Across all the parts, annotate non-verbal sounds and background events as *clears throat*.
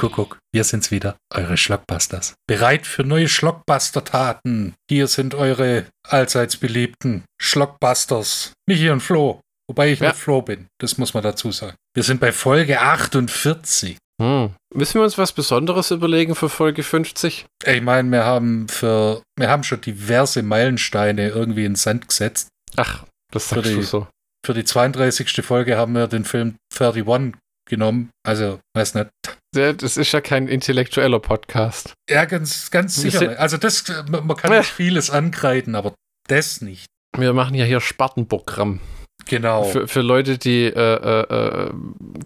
Kuckuck, wir sind's wieder, eure Schlockbusters. Bereit für neue Schlockbuster-Taten. Hier sind eure allseits beliebten Schlockbusters. Michi und Flo. Wobei ich Ja. nicht Flo bin, das muss man dazu sagen. Wir sind bei Folge 48. Hm. Müssen wir uns was Besonderes überlegen für Folge 50? Ich meine, wir haben für, wir haben schon diverse Meilensteine irgendwie in Sand gesetzt. Ach, das sagst die- du so. Für die 32. Folge haben wir den Film 31 genommen. Also, weiß nicht. Das ist ja kein intellektueller Podcast. Ja, ganz, ganz sicher. Also, das, man kann Ja. *laughs* nicht vieles ankreiden, aber das nicht. Wir machen ja hier Spartenprogramm. Genau. Für, für Leute, die, äh, äh, äh,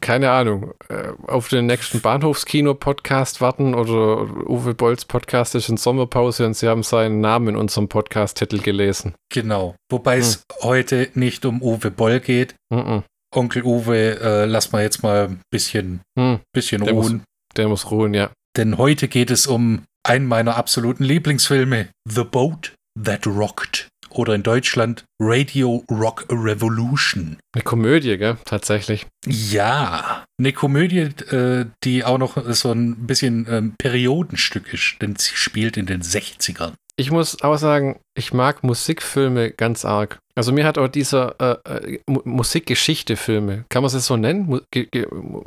keine Ahnung, äh, auf den nächsten Bahnhofskino-Podcast warten oder Uwe Bolls Podcast ist in Sommerpause und sie haben seinen Namen in unserem Podcast-Titel gelesen. Genau. Wobei es heute nicht um Uwe Boll geht. Mhm. Onkel Uwe, äh, lass mal jetzt mal ein bisschen, Hm, bisschen Der muss- ruhen. der muss ruhen, ja. Denn heute geht es um einen meiner absoluten Lieblingsfilme, The Boat That Rocked. Oder in Deutschland Radio Rock Revolution. Eine Komödie, gell? Tatsächlich. Ja, eine Komödie, äh, die auch noch so ein bisschen ähm, Periodenstück ist, denn sie spielt in den 60ern. Ich muss auch sagen, ich mag Musikfilme ganz arg. Also mir hat auch dieser äh, äh, Mu- Musikgeschichte-Filme, kann man es so nennen? Mu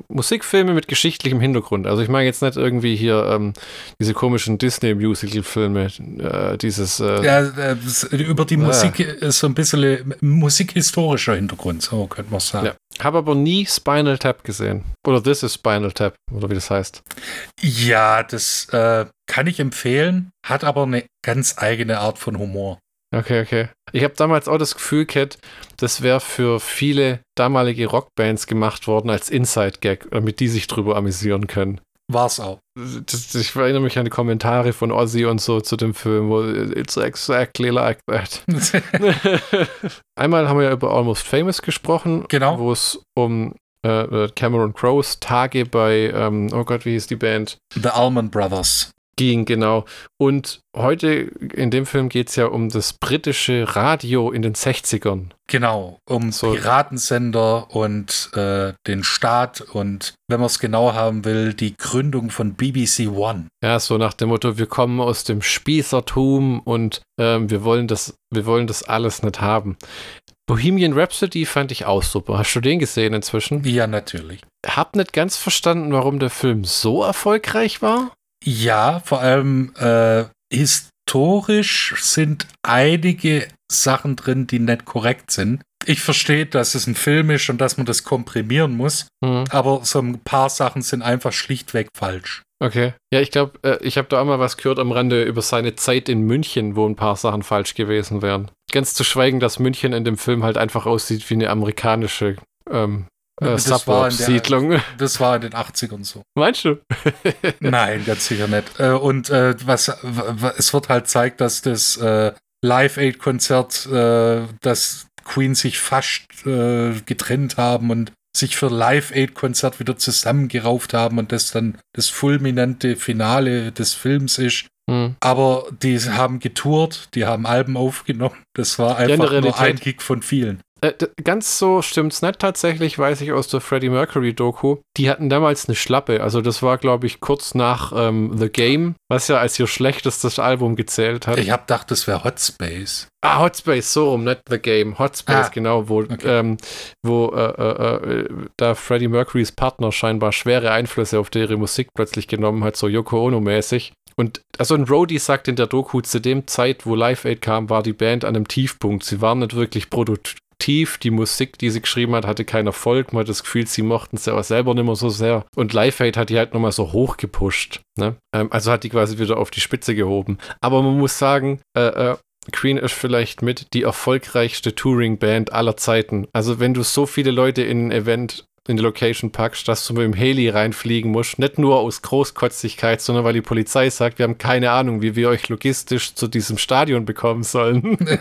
Musikfilme mit geschichtlichem Hintergrund. Also ich meine jetzt nicht irgendwie hier ähm, diese komischen Disney-Musical-Filme, äh, dieses äh, Ja, äh, über die Ah. Musik ist so ein bisschen äh, musikhistorischer Hintergrund, so könnte man sagen. Ja. Habe aber nie Spinal Tap gesehen. Oder This is Spinal Tap, oder wie das heißt. Ja, das äh, kann ich empfehlen, hat aber eine ganz eigene Art von Humor. Okay, okay. Ich habe damals auch das Gefühl gehabt, das wäre für viele damalige Rockbands gemacht worden als Inside-Gag, damit die sich drüber amüsieren können. War's auch. Das, ich erinnere mich an die Kommentare von Ozzy und so zu dem Film, wo it's exactly like that. *laughs* Einmal haben wir ja über Almost Famous gesprochen, Genau. wo es um äh, Cameron Crowes Tage bei, ähm, oh Gott, wie hieß die Band? The Allman Brothers. Ging, genau. Und heute in dem Film geht es ja um das britische Radio in den 60ern. Genau, um So. Piratensender und äh, den Staat und, wenn man es genau haben will, die Gründung von BBC One. Ja, so nach dem Motto, wir kommen aus dem Spießertum und ähm, wir, wollen das, wir wollen das alles nicht haben. Bohemian Rhapsody fand ich auch super. Hast du den gesehen inzwischen? Ja, natürlich. Hab nicht ganz verstanden, warum der Film so erfolgreich war. Ja, vor allem äh, historisch sind einige Sachen drin, die nicht korrekt sind. Ich verstehe, dass es ein Film ist und dass man das komprimieren muss, Hm, aber so ein paar Sachen sind einfach schlichtweg falsch. okay. Ja, ich glaube, äh, ich habe da auch mal was gehört am Rande über seine Zeit in München, wo ein paar Sachen falsch gewesen wären. Ganz zu schweigen, dass München in dem Film halt einfach aussieht wie eine amerikanische ähm, äh, Das war in der- Suburb-Siedlung. Das war in den 80ern so. Meinst du? *laughs* Nein, ganz sicher nicht. Äh, und äh, was es wird halt zeigt, dass das äh, Live-Aid-Konzert, äh, dass Queen sich fast äh, getrennt haben und sich für Live-Aid-Konzert wieder zusammengerauft haben und das dann das fulminante Finale des Films ist. Hm. Aber die haben getourt, die haben Alben aufgenommen. Das war einfach nur ein Gig von vielen. Äh, ganz so stimmt's nicht tatsächlich, weiß ich aus der Freddie Mercury Doku. Die hatten damals eine Schlappe. Also das war, glaube ich, kurz nach ähm, The Game, was ja als ihr schlechtestes Album gezählt hat. Ich hab gedacht, das wäre Hot Space. Ah, Hotspace, so rum, nicht The Game. Hotspace, Ah, genau, wo, okay. ähm, wo äh, äh, äh, da Freddie Mercurys Partner scheinbar schwere Einflüsse auf ihre Musik plötzlich genommen hat, so Yoko Ono-mäßig. Und also ein Roadie sagt in der Doku, zu dem Zeit, wo Live Aid kam, war die Band an einem Tiefpunkt. Sie waren nicht wirklich produktiv. Die Musik, die sie geschrieben hat, hatte keinen Erfolg. Man hat das Gefühl, sie mochten sie aber selber nicht mehr so sehr. Und Live Aid hat die halt nochmal so hoch gepusht. Ne? Ähm, also hat die quasi wieder auf die Spitze gehoben. Aber man muss sagen, äh, äh, Queen ist vielleicht mit die erfolgreichste Touring-Band aller Zeiten. Also wenn du so viele Leute in ein Event in die Location packst, dass du mit dem Heli reinfliegen musst, nicht nur aus Großkotzigkeit, sondern weil die Polizei sagt, wir haben keine Ahnung, wie wir euch logistisch zu diesem Stadion bekommen sollen. *laughs*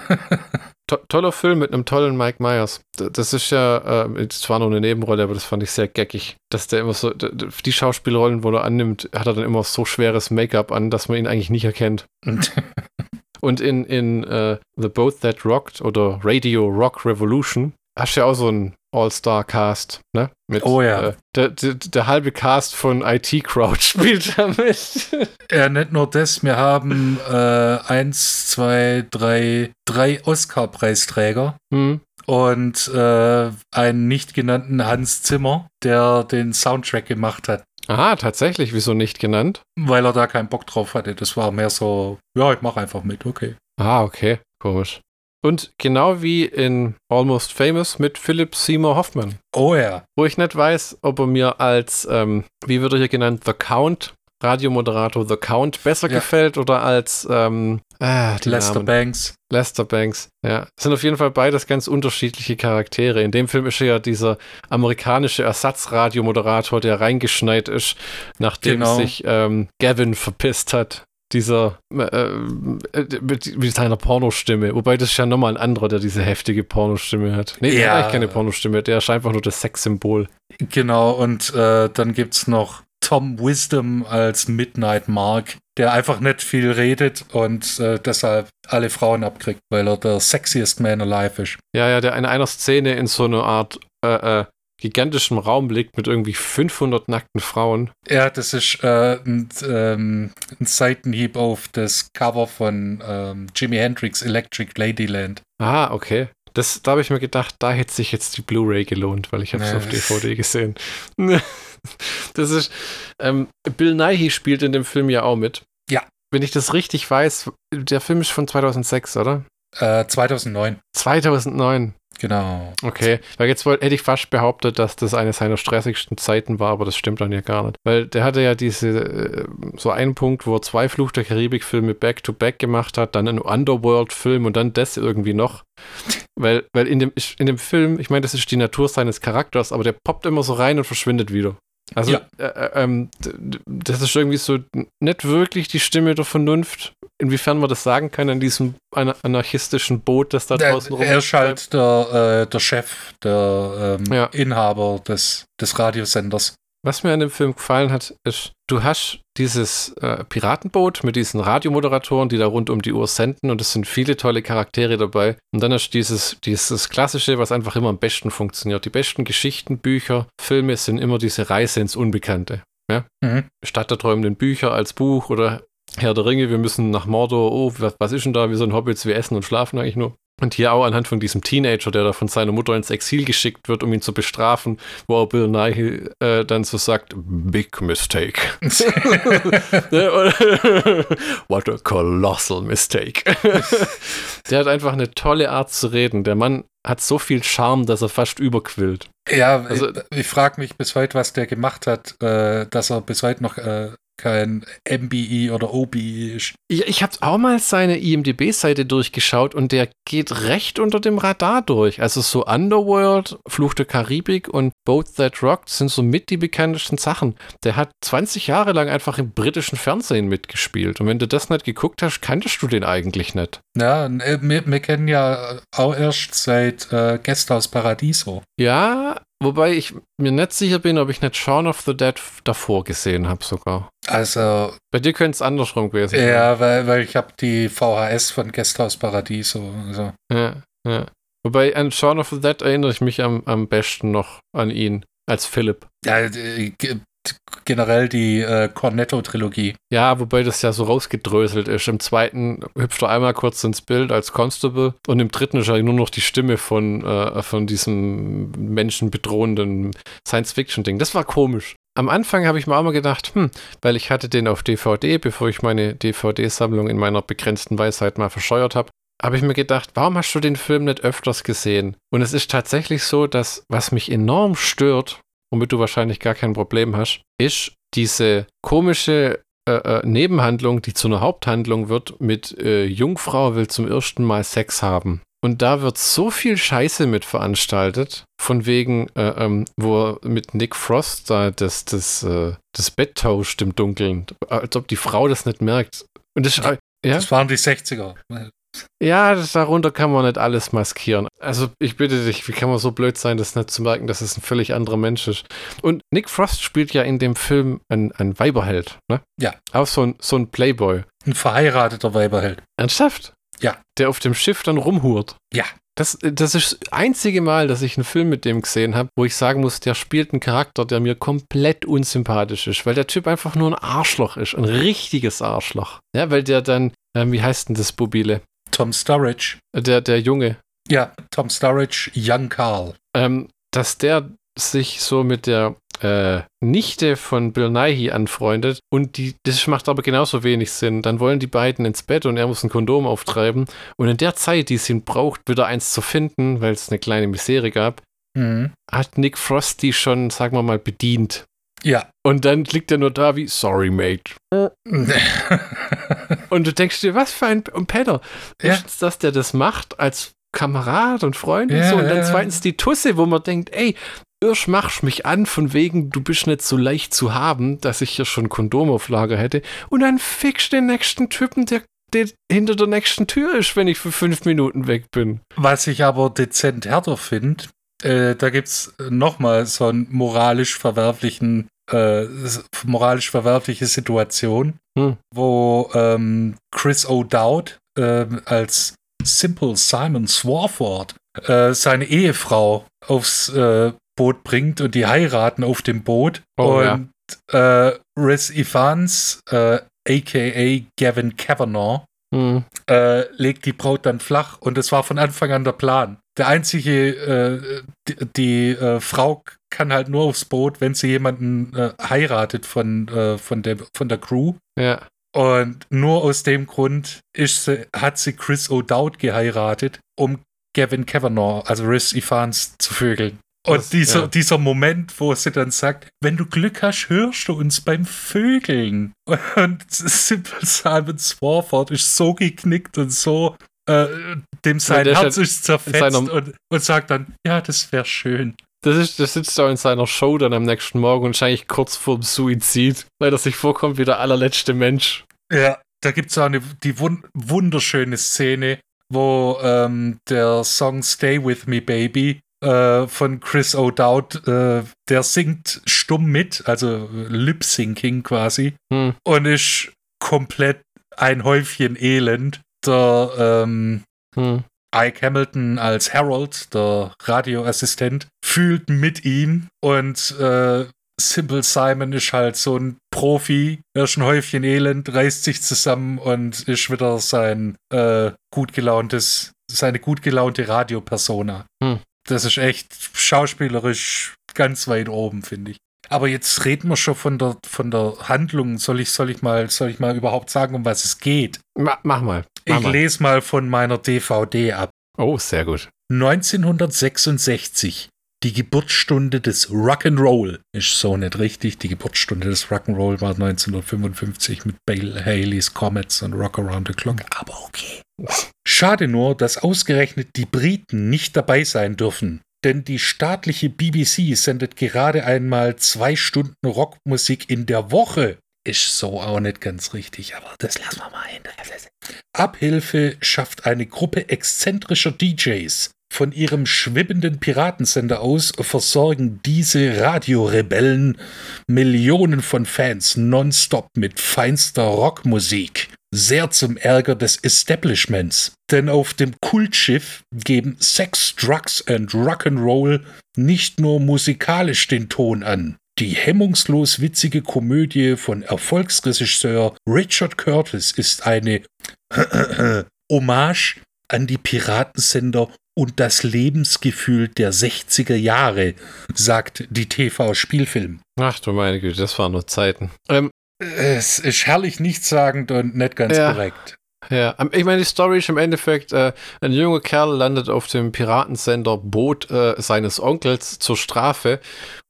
*laughs* To toller Film mit einem tollen Mike Myers. Das ist ja, äh, zwar nur eine Nebenrolle, aber das fand ich sehr geckig, dass der immer so, die Schauspielrollen, wo er annimmt, hat er dann immer so schweres Make-up an, dass man ihn eigentlich nicht erkennt. *laughs* Und in, in äh, The Boat That Rocked oder Radio Rock Revolution hast du ja auch so einen All-Star-Cast, ne? Mit, Oh ja. Äh, der, der, der halbe Cast von IT Crowd *laughs* spielt da mit. Ja, nicht nur das, wir haben äh, eins, zwei, drei, drei Oscar-Preisträger hm. und äh, einen nicht genannten Hans Zimmer, der den Soundtrack gemacht hat, Aha, tatsächlich, wieso nicht genannt? weil er da keinen Bock drauf hatte. Das war mehr so, ja, ich mache einfach mit, okay. Ah, okay, komisch. Und genau wie in Almost Famous mit Philip Seymour Hoffman. Oh ja. Wo ich nicht weiß, ob er mir als, ähm, wie wird er hier genannt, The Count, Radiomoderator The Count, besser Ja. gefällt oder als ähm, ah, Lester Namen. Banks. Lester Banks. Ja, sind auf jeden Fall beides ganz unterschiedliche Charaktere. In dem Film ist er ja dieser amerikanische Ersatzradiomoderator, der reingeschneit ist, nachdem Genau. sich ähm, Gavin verpisst hat. Dieser äh, äh, mit, mit seiner Pornostimme. Wobei das ist ja nochmal ein anderer, der diese heftige Pornostimme hat. Nee, der Ja. hat eigentlich keine Pornostimme, der ist einfach nur das Sexsymbol. Genau, und äh, dann gibt's noch Tom Wisdom als Midnight Mark, der einfach nicht viel redet und äh, deshalb alle Frauen abkriegt, weil er der sexiest man alive ist. Ja, ja, der in einer Szene in so einer Art äh, äh, gigantischem Raum liegt mit irgendwie 500 nackten Frauen. Ja, das ist äh, ein, ähm, ein Seitenhieb auf das Cover von ähm, Jimi Hendrix Electric Ladyland. Ah, okay. Das, da habe ich mir gedacht, da hätte sich jetzt die Blu-ray gelohnt, weil ich habe es Nee. auf DVD gesehen. *laughs* das ist, ähm, Bill Nighy spielt in dem Film ja auch mit. Ja. Wenn ich das richtig weiß, der Film ist von 2006, oder? Äh, 2009, 2009. genau. Okay, weil jetzt wollt, hätte ich fast behauptet, dass das eine seiner stressigsten Zeiten war, aber das stimmt dann ja gar nicht. Weil der hatte ja diese, äh, so einen Punkt, wo er zwei Fluch der Karibik-Filme back-to-back gemacht hat, dann einen Underworld-Film und dann das irgendwie noch. Weil, weil in, dem, in dem Film, ich meine, das ist die Natur seines Charakters, aber der poppt immer so rein und verschwindet wieder. Also, Ja. äh, äh, ähm, das ist irgendwie so nicht wirklich die Stimme der Vernunft, inwiefern man das sagen kann an diesem ana- anarchistischen Boot, das da Der, draußen er ist halt der, äh, der Chef, der ähm, Ja. Inhaber des, des Radiosenders. Was mir an dem Film gefallen hat, ist, du hast dieses äh, Piratenboot mit diesen Radiomoderatoren, die da rund um die Uhr senden und es sind viele tolle Charaktere dabei. Und dann hast du dieses, dieses Klassische, was einfach immer am besten funktioniert. Die besten Geschichten, Bücher, Filme sind immer diese Reise ins Unbekannte. Mhm. Stadt der träumenden Bücher als Buch oder Herr der Ringe, wir müssen nach Mordor, oh, was, was ist denn da? Wir sind Hobbits, wir essen und schlafen eigentlich nur. Und hier auch anhand von diesem Teenager, der da von seiner Mutter ins Exil geschickt wird, um ihn zu bestrafen, wo auch Bill Nighy äh, dann so sagt, big mistake. *laughs* Oder- *laughs* What a colossal mistake. *laughs* der hat einfach eine tolle Art zu reden. Der Mann hat so viel Charme, dass er fast überquillt. Ja, Also- ich, ich frage mich bis heute, was der gemacht hat, äh, dass er bis heute noch äh, kein MBE oder OBE ist. Ich, ich habe auch mal seine IMDB-Seite durchgeschaut und der geht recht unter dem Radar durch. Also so Underworld, Fluch der Karibik und Boat That Rocked sind so mit die bekanntesten Sachen. Der hat 20 Jahre lang einfach im britischen Fernsehen mitgespielt. Und wenn du das nicht geguckt hast, kanntest du den eigentlich nicht. Ja, äh, wir, wir kennen ja auch erst seit äh, Gästehaus Paradiso. Ja, wobei ich mir nicht sicher bin, ob ich nicht Shaun of the Dead davor gesehen habe sogar. Also, Bei dir könnte es andersrum gewesen sein. ja, weil, weil ich habe die VHS von Gästehaus Paradiso. Also. Ja, ja. Wobei an Shaun of the Dead erinnere ich mich am, am besten noch an ihn als Philip. Ja, äh, generell die äh, Cornetto-Trilogie. Ja, wobei das ja so rausgedröselt ist. Im zweiten hüpft er einmal kurz ins Bild als Constable und im dritten ist er nur noch die Stimme von, äh, von diesem menschenbedrohenden Science-Fiction-Ding. Das war komisch. Am Anfang habe ich mir auch mal gedacht, hm, weil ich hatte den auf DVD, bevor ich meine DVD-Sammlung in meiner begrenzten Weisheit mal verscheuert habe, habe ich mir gedacht, warum hast du den Film nicht öfters gesehen? Und es ist tatsächlich so, dass was mich enorm stört, womit du wahrscheinlich gar kein Problem hast, ist diese komische äh, äh, Nebenhandlung, die zu einer Haupthandlung wird, mit äh, Jungfrau will zum ersten Mal Sex haben. Und da wird so viel Scheiße mit veranstaltet, von wegen, äh, ähm, wo er mit Nick Frost da das, das, äh, das Bett tauscht im Dunkeln, als ob die Frau das nicht merkt. Und das, ja? Das waren die 60er. Ja, das, darunter kann man nicht alles maskieren. Also ich bitte dich, wie kann man so blöd sein, das nicht zu merken, dass es ein völlig anderer Mensch ist. Und Nick Frost spielt ja in dem Film einen, einen Weiberheld, ne? Ja. Auch so ein, so ein Playboy. Ein verheirateter Weiberheld. Ernsthaft? Ja. Der auf dem Schiff dann rumhurt. Ja. Das, das ist das einzige Mal, dass ich einen Film mit dem gesehen habe, wo ich sagen muss, der spielt einen Charakter, der mir komplett unsympathisch ist, weil der Typ einfach nur ein Arschloch ist. Ein richtiges Arschloch. Ja, weil der dann, ähm, wie heißt denn das Bobile? Tom Sturridge. Der, der Junge. Ja, Tom Sturridge, Young Carl. Ähm, dass der sich so mit der äh, Nichte von Bill Nighy anfreundet und die, das macht aber genauso wenig Sinn. Dann wollen die beiden ins Bett und er muss ein Kondom auftreiben und in der Zeit, die es ihn braucht, wieder eins zu finden, weil es eine kleine Misere gab, Mhm. hat Nick Frost die schon, sagen wir mal, bedient. Ja. Und dann liegt er nur da wie, sorry, mate. *laughs* Und du denkst dir, was für ein ein Penner. Ja. Erstens, dass der das macht als Kamerad und Freund und Ja, so. Und dann zweitens die Tusse, wo man denkt, ey, Irsch machst mich an, von wegen, du bist nicht so leicht zu haben, dass ich hier schon Kondom auf Lager hätte. Und dann fickst den nächsten Typen, der, der hinter der nächsten Tür ist, wenn ich für fünf Minuten weg bin. Was ich aber dezent härter finde, äh, da gibt's nochmal so einen moralisch verwerflichen, äh, moralisch verwerfliche Situation, Hm. wo ähm, Chris O'Dowd ähm, als Simple Simon Swarford äh, seine Ehefrau aufs äh, Boot bringt und die heiraten auf dem Boot. Oh, ja. und äh, Riz Evans, äh, aka Gavin Kavanagh, Hm. äh, legt die Braut dann flach und das war von Anfang an der Plan. Der einzige, äh, die, die äh, Frau kann halt nur aufs Boot, wenn sie jemanden äh, heiratet von, äh, von, der, von der Crew. Ja. Und nur aus dem Grund ist sie, hat sie Chris O'Dowd geheiratet, um Gavin Kavanagh, also Riz Evans, zu vögeln. Und Das- dieser, ja. dieser Moment, wo sie dann sagt, wenn du Glück hast, hörst du uns beim Vögeln. *laughs* Und Simple Simon Swarford ist so geknickt und so, äh, dem sein ist Herz ja ist zerfetzt und, und sagt dann, ja, das wäre schön. Das, ist, das sitzt da in seiner Show dann am nächsten Morgen und wahrscheinlich kurz vorm Suizid, weil er sich vorkommt wie der allerletzte Mensch. Ja, da gibt es auch eine die wun wunderschöne Szene, wo ähm, der Song Stay With Me Baby äh, von Chris O'Dowd, äh, der singt stumm mit, also Lip-Syncing quasi, Hm. und ist komplett ein Häufchen Elend. Der ähm, Hm. Ike Hamilton als Harold, der Radioassistent, fühlt mit ihm und äh, Simple Simon ist halt so ein Profi, er ist ein Häufchen Elend, reißt sich zusammen und ist wieder sein äh, gut gelauntes, seine gut gelaunte Radiopersona. Hm. Das ist echt schauspielerisch ganz weit oben, finde ich. Aber jetzt reden wir schon von der, von der Handlung. Soll ich, soll ich mal, soll ich mal überhaupt sagen, um was es geht? Ma mach mal. Mach Ich mal. lese mal von meiner DVD ab. Oh, sehr gut. 1966. Die Geburtsstunde des Rock'n'Roll. Ist so nicht richtig. Die Geburtsstunde des Rock'n'Roll war 1955 mit Bale Haleys Comets und Rock Around the Clock. Aber okay. Schade nur, dass ausgerechnet die Briten nicht dabei sein dürfen. Denn die staatliche BBC sendet gerade einmal zwei Stunden Rockmusik in der Woche. Ist so auch nicht ganz richtig, aber das lassen wir mal hin. Abhilfe schafft eine Gruppe exzentrischer DJs. Von ihrem schwimmenden Piratensender aus versorgen diese Radiorebellen Millionen von Fans nonstop mit feinster Rockmusik. Sehr zum Ärger des Establishments. Denn auf dem Kultschiff geben Sex, Drugs and Rock'n'Roll nicht nur musikalisch den Ton an. Die hemmungslos witzige Komödie von Erfolgsregisseur Richard Curtis ist eine *clears throat* Hommage an die Piratensender und das Lebensgefühl der 60er Jahre, sagt die TV-Spielfilm. Ach du meine Güte, das waren nur Zeiten. Ähm, Es ist herrlich nichtssagend und nicht ganz Ja. korrekt. ja, am- ich meine, die Story ist im Endeffekt, äh, ein junger Kerl landet auf dem Piratensender Boot äh, seines Onkels zur Strafe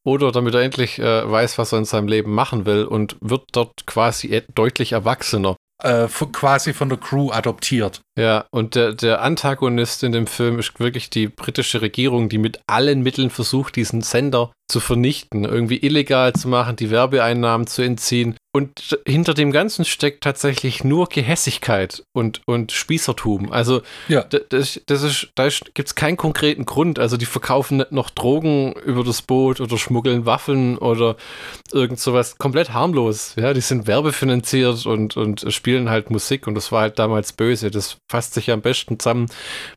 oder damit er endlich äh, weiß, was er in seinem Leben machen will und wird dort quasi e- deutlich erwachsener. Äh, quasi von der Crew adoptiert. Ja, und der, der Antagonist in dem Film ist wirklich die britische Regierung, die mit allen Mitteln versucht, diesen Sender zu vernichten, irgendwie illegal zu machen, die Werbeeinnahmen zu entziehen und hinter dem Ganzen steckt tatsächlich nur Gehässigkeit und, und Spießertum. Also Ja. da- das, das ist, da gibt es keinen konkreten Grund. Also die verkaufen nicht noch Drogen über das Boot oder schmuggeln Waffen oder irgend sowas. Komplett harmlos. Ja, die sind werbefinanziert und, und spielen halt Musik und das war halt damals böse. Das fasst sich am besten zusammen,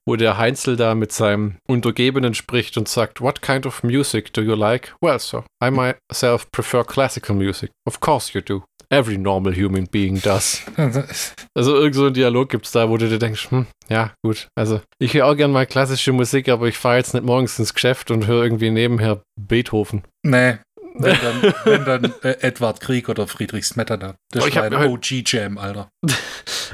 wo der Heinzel da mit seinem Untergebenen spricht und sagt, What kind of music do you like? Well, sir, I myself prefer classical music. Of course you do. Every normal human being does. Also irgend so einen Dialog gibt's da, wo du dir denkst, hm, ja, gut. Also ich höre auch gern mal klassische Musik, aber ich fahre jetzt nicht morgens ins Geschäft und höre irgendwie nebenher Beethoven. Nee. Wenn dann, wenn dann äh, Edward Krieg oder Friedrich Smetana. Das Oh, ist ich halt- OG-Jam, Alter.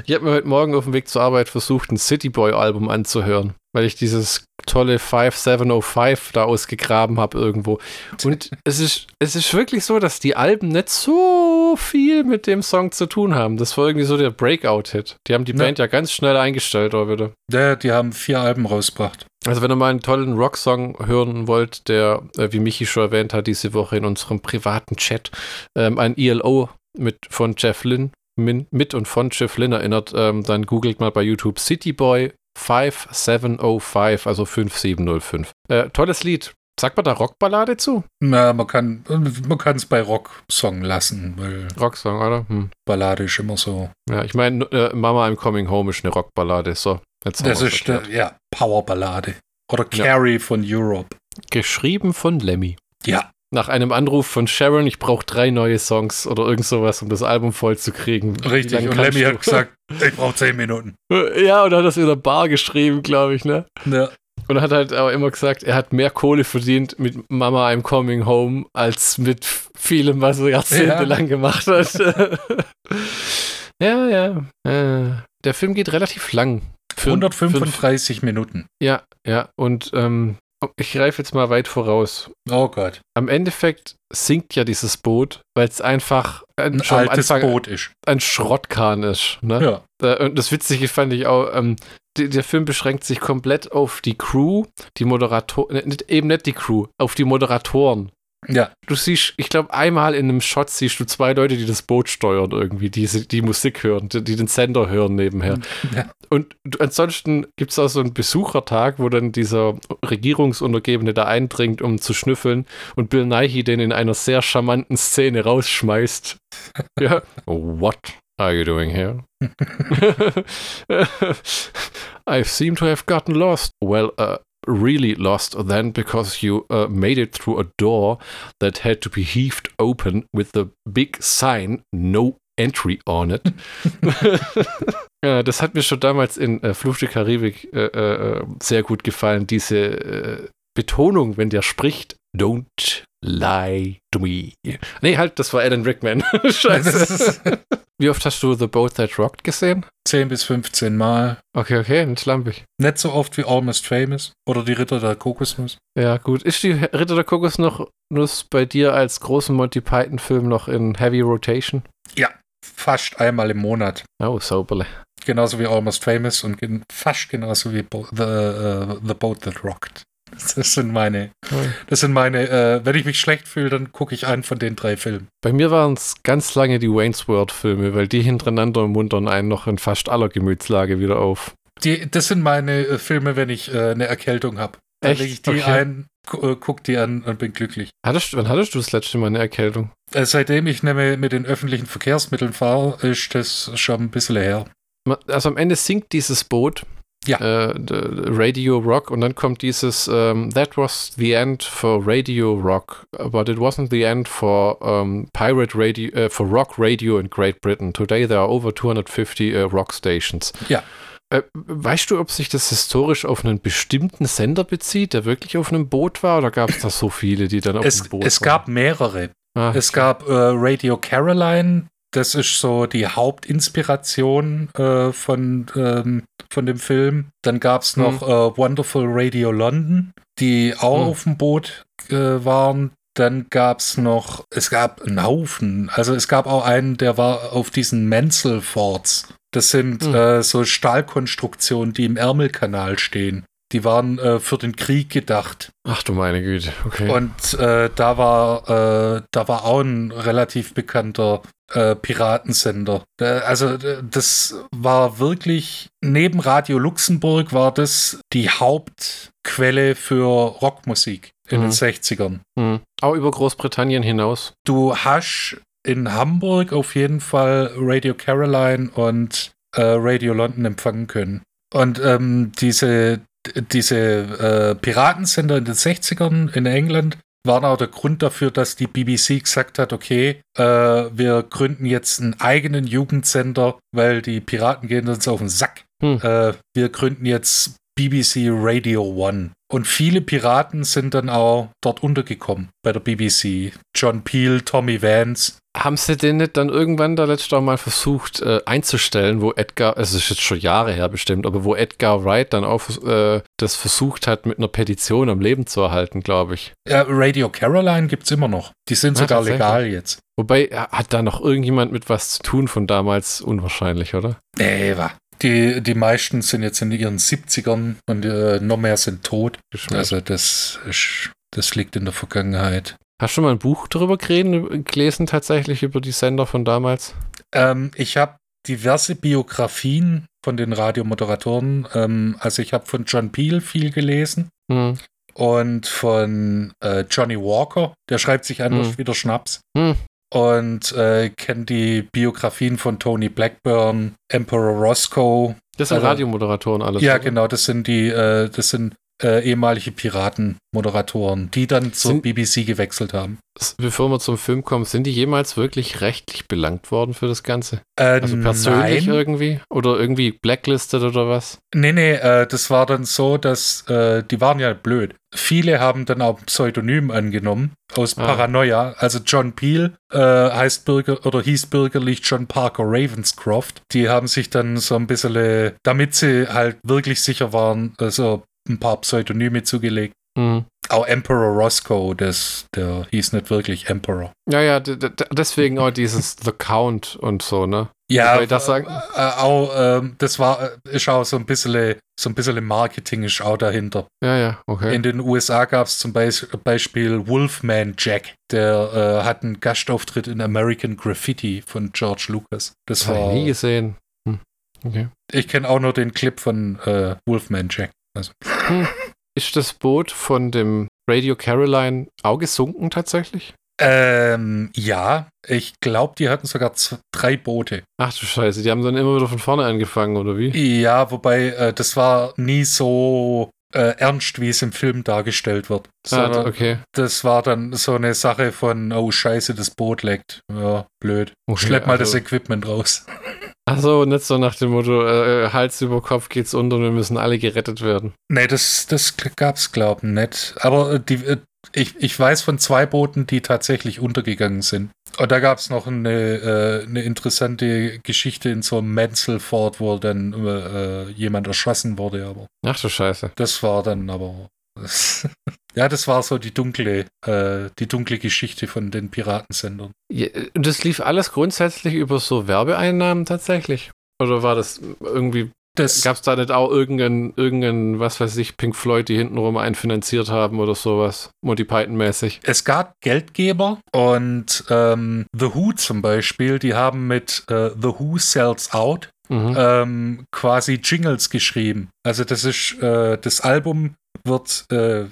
Ich habe mir heute Morgen auf dem Weg zur Arbeit versucht, ein City Boy Album anzuhören, weil ich dieses tolle 5705 da ausgegraben habe irgendwo. Und es ist, es ist wirklich so, dass die Alben nicht so viel mit dem Song zu tun haben. Das war irgendwie so der Breakout-Hit. Die haben die. Band ja ganz schnell eingestellt, auch wieder. Ja, die haben vier Alben rausgebracht. Also wenn ihr mal einen tollen Rocksong hören wollt, der, äh, wie Michi schon erwähnt hat, diese Woche in unserem privaten Chat, ähm, ein ELO mit von Jeff Lynn, min, mit und von Jeff Lynn erinnert, ähm, dann googelt mal bei YouTube City Boy 5705, also 5705. Äh, tolles Lied. Sagt man da Rockballade zu? Na, man kann man kann es bei Rock-Song lassen, weil Rocksong, oder? Hm. Ballade ist immer so. Ja, ich meine, äh, Mama I'm Coming Home ist eine Rockballade. So, Das ist äh, ja Powerballade. Oder Ja. Carrie von Europe. Geschrieben von Lemmy. Ja. Nach einem Anruf von Sharon, ich brauche drei neue Songs oder irgend sowas, um das Album voll zu kriegen. Richtig. Und Lemmy du? hat gesagt, *laughs* ich brauche zehn Minuten. Ja, und hat das in der Bar geschrieben, glaube ich, ne? Ja. Und hat halt aber immer gesagt, er hat mehr Kohle verdient mit Mama I'm Coming Home als mit vielem, was er jahrzehntelang gemacht hat. *laughs* *laughs* ja, ja. Äh, der Film geht relativ lang. Für- 135 Minuten. für- Ja, ja. Und ähm, ich greife jetzt mal weit voraus. Oh Gott. Am Endeffekt sinkt ja dieses Boot, weil es einfach ein, Ein altes Anfang Boot ist. ein Schrottkahn ist. Ne? Ja. Und das Witzige fand ich auch, ähm, die, der Film beschränkt sich komplett auf die Crew, die Moderatoren, nicht, eben nicht die Crew, auf die Moderatoren. Ja. Du siehst, ich glaube, einmal in einem Shot siehst du zwei Leute, die das Boot steuern irgendwie, die, die Musik hören, die, die den Sender hören nebenher. Ja. Und ansonsten gibt es auch so einen Besuchertag, wo dann dieser Regierungsuntergebene da eindringt, um zu schnüffeln und Bill Nighy den in einer sehr charmanten Szene rausschmeißt. *laughs* ja. What are you doing here? *laughs* I seem to have gotten lost. Well, uh, really lost then because you uh, made it through a door that had to be heaved open with the big sign no entry on it. *laughs* ja, das hat mir schon damals in äh, Fluch der Karibik äh, äh, sehr gut gefallen, diese äh, Betonung, wenn der spricht. Don't lie to me. Nee, halt, das war Alan Rickman. *laughs* Scheiße. *laughs* Wie oft hast du The Boat That Rocked gesehen? 10 bis 15 Mal. Okay, okay, nicht lampig. Nicht so oft wie Almost Famous oder die Ritter der Kokosnuss. Ja, gut. Ist die Ritter der Kokos noch Nuss bei dir als großen Monty Python-Film noch in Heavy Rotation? Fast einmal im Monat. Oh, sauberle. Genauso wie Almost Famous und fast genauso wie Bo the, uh, the Boat That Rocked. *laughs* Das sind meine, das sind meine, äh, wenn ich mich schlecht fühle, dann gucke ich einen von den drei Filmen. Bei mir waren es ganz lange die Wayne's World-Filme, weil die hintereinander muntern einen noch in fast aller Gemütslage wieder auf. Die, das sind meine äh, Filme, wenn ich äh, eine Erkältung habe. Dann Echt? lege ich die Okay. ein, gu äh, guck die an und bin glücklich. Hattest, wann hattest du das letzte Mal eine Erkältung? Äh, seitdem ich nämlich mit den öffentlichen Verkehrsmitteln fahre, ist das schon ein bisschen her. Also am Ende sinkt dieses Boot. Ja. Äh, Radio Rock und dann kommt dieses ähm, That was the end for Radio Rock, but it wasn't the end for ähm, Pirate Radio, äh, for Rock Radio in Great Britain. Today there are over 250 äh, Rock Stations. Ja. Äh, weißt du, ob sich das historisch auf einen bestimmten Sender bezieht, der wirklich auf einem Boot war, oder gab es da so viele, die dann auf Es, dem Boot es waren? gab mehrere. Ah, Es gab äh, Radio Caroline, das ist so die Hauptinspiration äh, von, ähm, von dem Film. Dann gab es noch äh, Wonderful Radio London, die auch Hm. auf dem Boot äh, waren. Dann gab es noch, es gab einen Haufen. Also es gab auch einen, der war auf diesen Menzel Forts. Das sind Hm. äh, so Stahlkonstruktionen, die im Ärmelkanal stehen. Die waren äh, für den Krieg gedacht. Ach du meine Güte, okay. Und äh, da war äh, da war auch ein relativ bekannter äh, Piratensender. Da, also das war wirklich, neben Radio Luxemburg war das die Hauptquelle für Rockmusik in Mhm. den 60ern. Hm. Auch über Großbritannien hinaus. Du hast in Hamburg auf jeden Fall Radio Caroline und äh, Radio London empfangen können. Und ähm, diese, diese äh, Piratensender in den 60ern in England waren auch der Grund dafür, dass die BBC gesagt hat, okay, äh, wir gründen jetzt einen eigenen Jugendsender, weil die Piraten gehen uns auf den Sack. Hm. Äh, wir gründen jetzt BBC Radio One. Und viele Piraten sind dann auch dort untergekommen bei der BBC. John Peel, Tommy Vance. Haben sie den nicht dann irgendwann da letztes Mal mal versucht äh, einzustellen, wo Edgar, es ist jetzt schon Jahre her bestimmt, aber wo Edgar Wright dann auch äh, das versucht hat, mit einer Petition am Leben zu erhalten, glaube ich. Ja, Radio Caroline gibt's immer noch. Die sind Ah, sogar legal jetzt. Wobei, hat da noch irgendjemand mit was zu tun von damals? Unwahrscheinlich, oder? Nee, wa. Die, die meisten sind jetzt in ihren 70ern und äh, noch mehr sind tot. Also das, ist, das liegt in der Vergangenheit. Hast du schon mal ein Buch darüber gelesen, tatsächlich über die Sender von damals? Ähm, ich habe diverse Biografien von den Radiomoderatoren. Ähm, also ich habe von John Peel viel gelesen Hm. und von äh, Johnny Walker. Der schreibt sich anders Hm. wie der Schnaps. Hm. Und äh, kenne die Biografien von Tony Blackburn, Emperor Roscoe. Das sind Also- Radiomoderatoren alles. ja, oder? genau, das sind die, äh, das sind äh, ehemalige Piratenmoderatoren, die dann zur Sind- BBC gewechselt haben. Bevor wir zum Film kommen, sind die jemals wirklich rechtlich belangt worden für das Ganze? Äh, Also persönlich nein. irgendwie? Oder irgendwie blacklisted oder was? Nee, nee, äh, das war dann so, dass äh, die waren ja blöd. Viele haben dann auch ein Pseudonym angenommen aus Ah. Paranoia. Also John Peel äh, heißt Bürger oder hieß bürgerlich John Parker Ravenscroft. Die haben sich dann so ein bisschen, damit sie halt wirklich sicher waren, also ein paar Pseudonyme zugelegt. Hm. Auch Emperor Roscoe, das, der hieß nicht wirklich Emperor. Ja, ja, deswegen auch dieses The Count und so, ne? Ja, das sagen- äh, auch, ähm, das war, äh, ist auch so ein bisschen, so ein bisschen Marketing ist auch dahinter. Ja, ja, okay. In den USA gab es zum Beis Beispiel Wolfman Jack, der äh, hat einen Gastauftritt in American Graffiti von George Lucas. Das das habe ich nie gesehen. Hm. Okay. ich kenne auch nur den Clip von äh, Wolfman Jack. Also, *laughs* Ist das Boot von dem Radio Caroline auch gesunken tatsächlich? ähm, ja, ich glaube, die hatten sogar z- drei Boote. Ach du Scheiße, die haben dann immer wieder von vorne angefangen, oder wie? Ja, wobei äh, das war nie so äh, ernst, wie es im Film dargestellt wird. Ah, okay. das war dann so eine Sache von, oh Scheiße, das Boot leckt. Ja, blöd. okay Schlepp mal das also, Equipment raus. Achso, nicht so nach dem Motto, äh, Hals über Kopf geht's unter und wir müssen alle gerettet werden. Nee, das, das gab's, glaub ich, nicht. Aber äh, die, äh, ich, ich weiß von zwei Booten, die tatsächlich untergegangen sind. Und da gab's noch eine, äh, eine interessante Geschichte in so einem Mansell-Fort, wo dann äh, jemand erschossen wurde, aber Ach du Scheiße. das war dann aber. *laughs* ja, das war so die dunkle, äh, die dunkle Geschichte von den Piratensendern. Ja, und das lief alles grundsätzlich über so Werbeeinnahmen tatsächlich? Oder war das irgendwie, gab es da nicht auch irgendeinen, irgendein, was weiß ich, Pink Floyd, die hintenrum einen finanziert haben oder sowas? Monty Python-mäßig. Es gab Geldgeber und ähm, The Who zum Beispiel, die haben mit äh, The Who Sells Out Mhm. ähm, quasi Jingles geschrieben. Also das ist äh, das Album wird äh,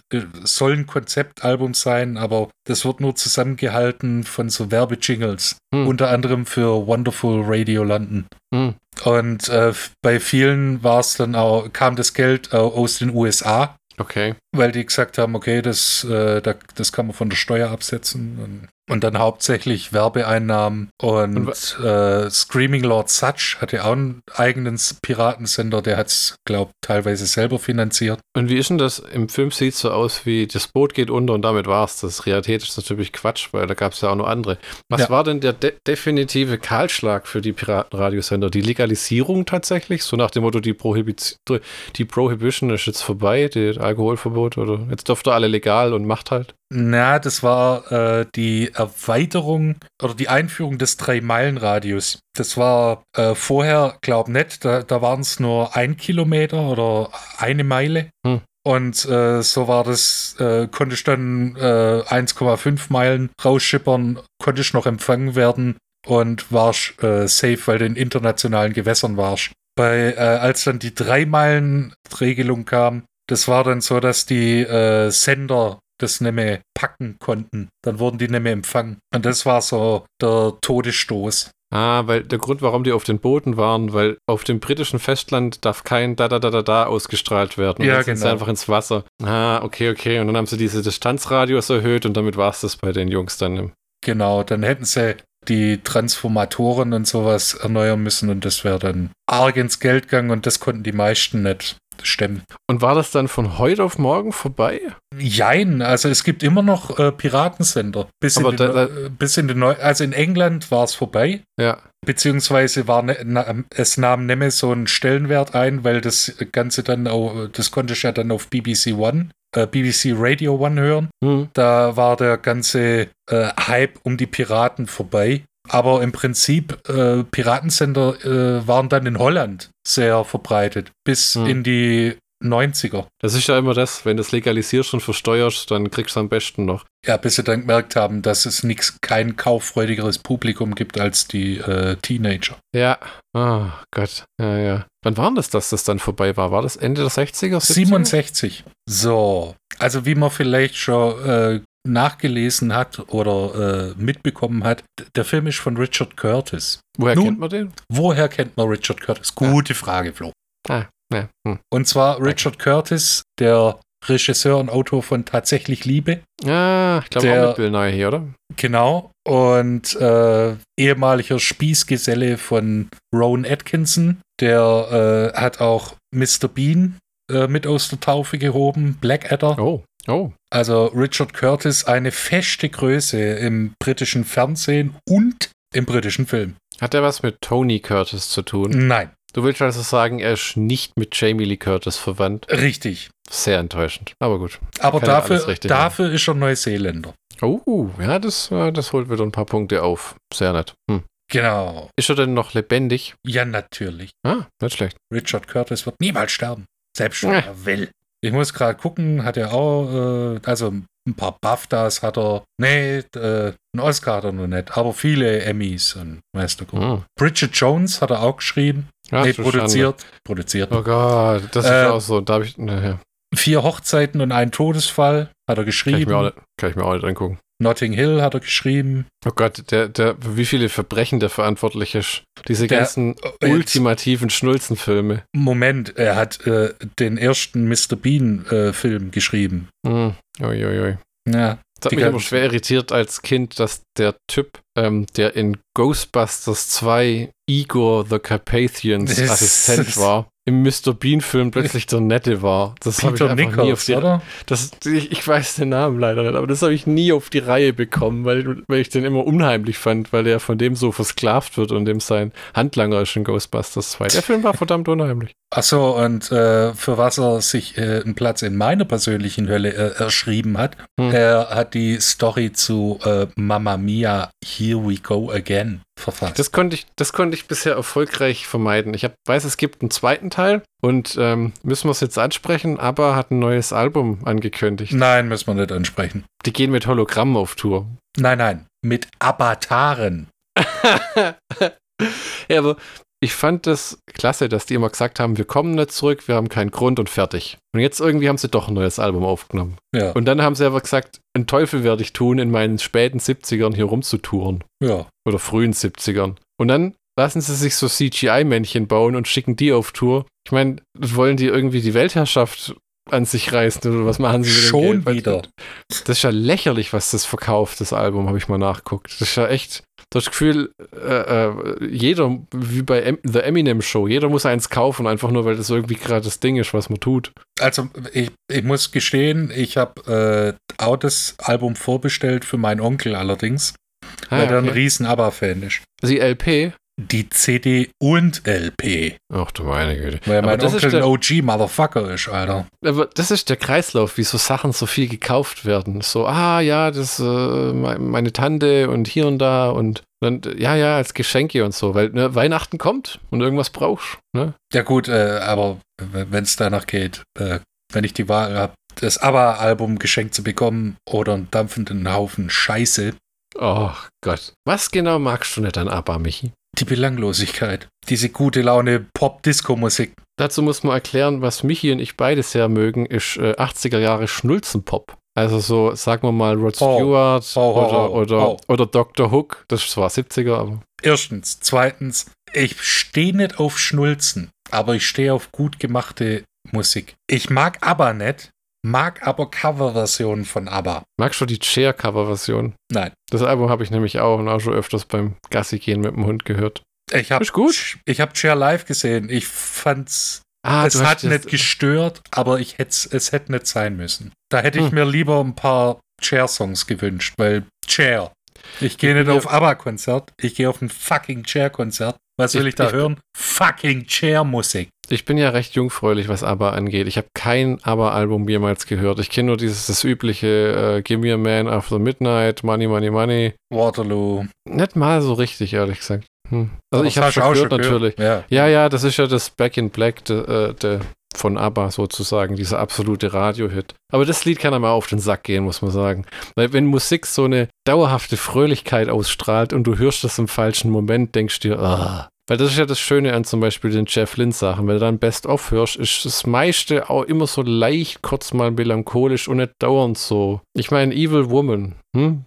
soll ein Konzeptalbum sein, aber das wird nur zusammengehalten von so Werbejingles, Hm. unter anderem für Wonderful Radio London. Hm. Und äh, bei vielen war es dann auch kam das Geld äh, aus den USA, Okay. Weil die gesagt haben, okay, das, äh, da, das kann man von der Steuer absetzen. Und, und dann hauptsächlich Werbeeinnahmen. Und, Und äh, Screaming Lord Such hatte auch einen eigenen Piratensender, der hat es, glaube teilweise selber finanziert. Und wie ist denn das? Im Film sieht es so aus wie, das Boot geht unter und damit war's. Das Realität ist natürlich Quatsch, weil da gab es ja auch noch andere. Was Ja. war denn der de definitive Kahlschlag für die Piratenradiosender? Die Legalisierung tatsächlich? So nach dem Motto, die, Prohibiz die Prohibition ist jetzt vorbei, das Alkoholverbot oder jetzt dürft ihr alle legal und macht halt. Na, das war äh, die Erweiterung oder die Einführung des Drei-Meilen-Radius. Das war äh, vorher, glaub nicht, da, da waren es nur ein Kilometer oder eine Meile. Hm. Und äh, so war das, äh, konnte ich dann äh, 1,5 Meilen rausschippern, konnte ich noch empfangen werden und warst äh, safe, weil du in internationalen Gewässern warst. Bei, äh, als dann die Drei-Meilen-Regelung kam, das war dann so, dass die äh, Sender das nicht mehr packen konnten. Dann wurden die nicht mehr empfangen. Und das war so der Todesstoß. Ah, weil der Grund, warum die auf den Booten waren, weil auf dem britischen Festland darf kein da da da da da ausgestrahlt werden. Und Ja, dann sind sie genau. einfach ins Wasser. Ah, okay, okay. Und dann haben sie diese Distanzradius erhöht und damit war es das bei den Jungs dann. Genau, dann hätten sie die Transformatoren und sowas erneuern müssen und das wäre dann arg ins Geld gegangen und das konnten die meisten nicht stemmen. Und war das dann von heute auf morgen vorbei? Jein, also es gibt immer noch äh, Piratensender. Bis in, Aber den, da- äh, bis in den Neu also in England war es vorbei. Ja. Beziehungsweise war ne, na, es nahm nicht mehr so einen Stellenwert ein, weil das Ganze dann auch, das konnte ich ja dann auf BBC One, äh, BBC Radio One hören. Hm. Da war der ganze äh, Hype um die Piraten vorbei. Aber im Prinzip, äh, Piratensender äh, waren dann in Holland sehr verbreitet, bis Hm. in die 90er. Das ist ja immer das, wenn du es legalisierst und versteuerst, dann kriegst du am besten noch. Ja, bis sie dann gemerkt haben, dass es nix, kein kauffreudigeres Publikum gibt als die äh, Teenager. Ja. Oh Gott. Ja, ja. Wann war das, dass das dann vorbei war? War das Ende der 60er? 70er? 67. So, also wie man vielleicht schon äh, nachgelesen hat oder äh, mitbekommen hat, der Film ist von Richard Curtis. Woher Nun- kennt man den? Woher kennt man Richard Curtis? Gute Frage, Flo. Ah, ja. Hm. Und zwar Richard Curtis, der Regisseur und Autor von Tatsächlich Liebe. Ah, ich glaube auch mit Bill Nye hier, oder? Genau. Und äh, ehemaliger Spießgeselle von Rowan Atkinson. Der äh, hat auch Mr. Bean äh, mit aus der Taufe gehoben. Blackadder. Oh, oh. Also Richard Curtis, eine feste Größe im britischen Fernsehen und im britischen Film. Hat er was mit Tony Curtis zu tun? Nein, Du willst also sagen, er ist nicht mit Jamie Lee Curtis verwandt? richtig. Sehr enttäuschend. Aber gut. Aber Kann dafür, dafür ist er Neuseeländer. Oh, ja, das, äh, das holt wieder ein paar Punkte auf. Sehr nett. Hm. Genau. Ist er denn noch lebendig? Ja, natürlich. Ah, nicht schlecht. Richard Curtis wird niemals sterben. Selbst wenn er will. Ich muss gerade gucken, hat er auch, äh, also ein paar BAFTAs hat er, nee, äh, einen Oscar hat er noch nicht, aber viele Emmys und weißt du. Hm. Bridget Jones hat er auch geschrieben, Ach, nee, du Schande. produziert, produziert. Oh Gott, das ist Äh, auch so. Da habe ich. Naja, Vier Hochzeiten und ein Todesfall hat er kann ich, mir auch geschrieben. nicht, kann ich mir auch nicht angucken. Notting Hill hat er geschrieben. Oh Gott, der, der, wie viele Verbrechen der verantwortlich ist. Diese Der- ganzen Jetzt- ultimativen Schnulzenfilme. Moment, er hat äh, den ersten Mr. Bean äh, Film geschrieben. Hm. Ui, ui, ui. Ja, Das hat mich aber schwer irritiert als Kind, dass der Typ, ähm, der in Ghostbusters 2 Igor the Carpathians Assistent war, im Mr. Bean-Film plötzlich der Nette war. Das habe ich Peter einfach nie auf Nichols, die oder? Das, ich, ich weiß den Namen leider nicht, aber das habe ich nie auf die Reihe bekommen, weil, weil ich den immer unheimlich fand, weil der von dem so versklavt wird und dem sein Handlanger ist in Ghostbusters 2. Der Film war verdammt unheimlich. Achso, und äh, für was er sich äh, einen Platz in meiner persönlichen Hölle äh, erschrieben hat, Hm. er hat die Story zu äh, Mamma Mia, Here We Go Again verfasst. Das konnte ich, das konnte ich bisher erfolgreich vermeiden. Ich hab, weiß, es gibt einen zweiten Teil und ähm, müssen wir es jetzt ansprechen, aber hat ein neues Album angekündigt. nein, müssen wir nicht ansprechen. Die gehen mit Hologramm auf Tour. Nein, nein, mit Avataren. *laughs* ja, aber ich fand das klasse, dass die immer gesagt haben, wir kommen nicht zurück, wir haben keinen Grund und fertig. Und jetzt irgendwie haben sie doch ein neues Album aufgenommen. Ja, Und dann haben sie aber gesagt, einen Teufel werde ich tun, in meinen späten 70ern hier rumzutouren. ja. Oder frühen 70ern. Und dann lassen sie sich so CGI-Männchen bauen und schicken die auf Tour. Ich meine, wollen die irgendwie die Weltherrschaft an sich reißen oder was machen sie mit dem Schon Geld? Weil- wieder. Das ist ja lächerlich, was das verkauft, das Album, habe ich mal nachguckt. Das ist ja echt, das Gefühl, äh, äh, jeder, wie bei em The Eminem Show, jeder muss eins kaufen, einfach nur, weil das irgendwie gerade das Ding ist, was man tut. Also ich, ich muss gestehen, ich habe äh, auch das Album vorbestellt für meinen Onkel allerdings, Ah, weil der ein okay. riesen ABBA-Fan ist. Die LP? Die CD und LP. Ach du meine Güte. Weil Aber mein das Onkel ist ein der- OG-Motherfucker ist, Alter. Aber das ist der Kreislauf, wie so Sachen so viel gekauft werden. So, ah ja, das äh, me- meine Tante und hier und da und dann, ja, ja, als Geschenke und so, weil ne, Weihnachten kommt und irgendwas brauchst. Ne? Ja gut, äh, aber wenn es danach geht, äh, wenn ich die Wahl habe, das ABBA-Album geschenkt zu bekommen oder einen dampfenden Haufen Scheiße, Oh Gott. Was genau magst du nicht an ABBA, Michi? Die Belanglosigkeit. Diese gute Laune Pop-Disco-Musik. Dazu muss man erklären, was Michi und ich beide sehr mögen, ist äh, 80er Jahre Schnulzenpop. Also so, sagen wir mal, Rod. Stewart Oh, oh, oder, oh, oder, oder Dr. Hook. Das ist zwar 70er, aber Erstens. Zweitens, ich stehe nicht auf Schnulzen, aber ich stehe auf gut gemachte Musik. Ich mag ABBA nicht, mag aber Coverversionen von ABBA. magst du die Cher-Cover-Version? Nein. Das Album habe ich nämlich auch und auch schon öfters beim Gassi gehen mit dem Hund gehört. Ich habe Ist gut. Ich habe Cher live gesehen. Ich fand's Ah, es hat nicht gestört, aber ich hätt's, es hätte nicht sein müssen. Da hätte ich Hm. mir lieber ein paar Chair-Songs gewünscht, weil Chair. Ich gehe nicht auf ABBA-Konzert, ich gehe auf ein fucking Chair-Konzert. Was will ich, Ich- da ich- hören? Fucking Chair-Musik. Ich bin ja recht jungfräulich, was ABBA angeht. Ich habe kein ABBA-Album jemals gehört. Ich kenne nur dieses das übliche äh, Give Me a Man After Midnight, Money, Money, Money. Waterloo. Nicht mal so richtig, ehrlich gesagt. Hm. Also ich habe schon auch gehört, schon natürlich. Ja. Ja, ja, das ist ja das Back in Black de, äh, de, von ABBA sozusagen, dieser absolute Radio-Hit. Aber das Lied kann einem auch auf den Sack gehen, muss man sagen. Weil wenn Musik so eine dauerhafte Fröhlichkeit ausstrahlt und du hörst das im falschen Moment, denkst du dir, ah. Weil das ist ja das Schöne an zum Beispiel den Jeff Lynne-Sachen. Wenn du dann Best-of hörst, ist das meiste auch immer so leicht kurz mal melancholisch und nicht dauernd so. Ich meine, Evil Woman, hm?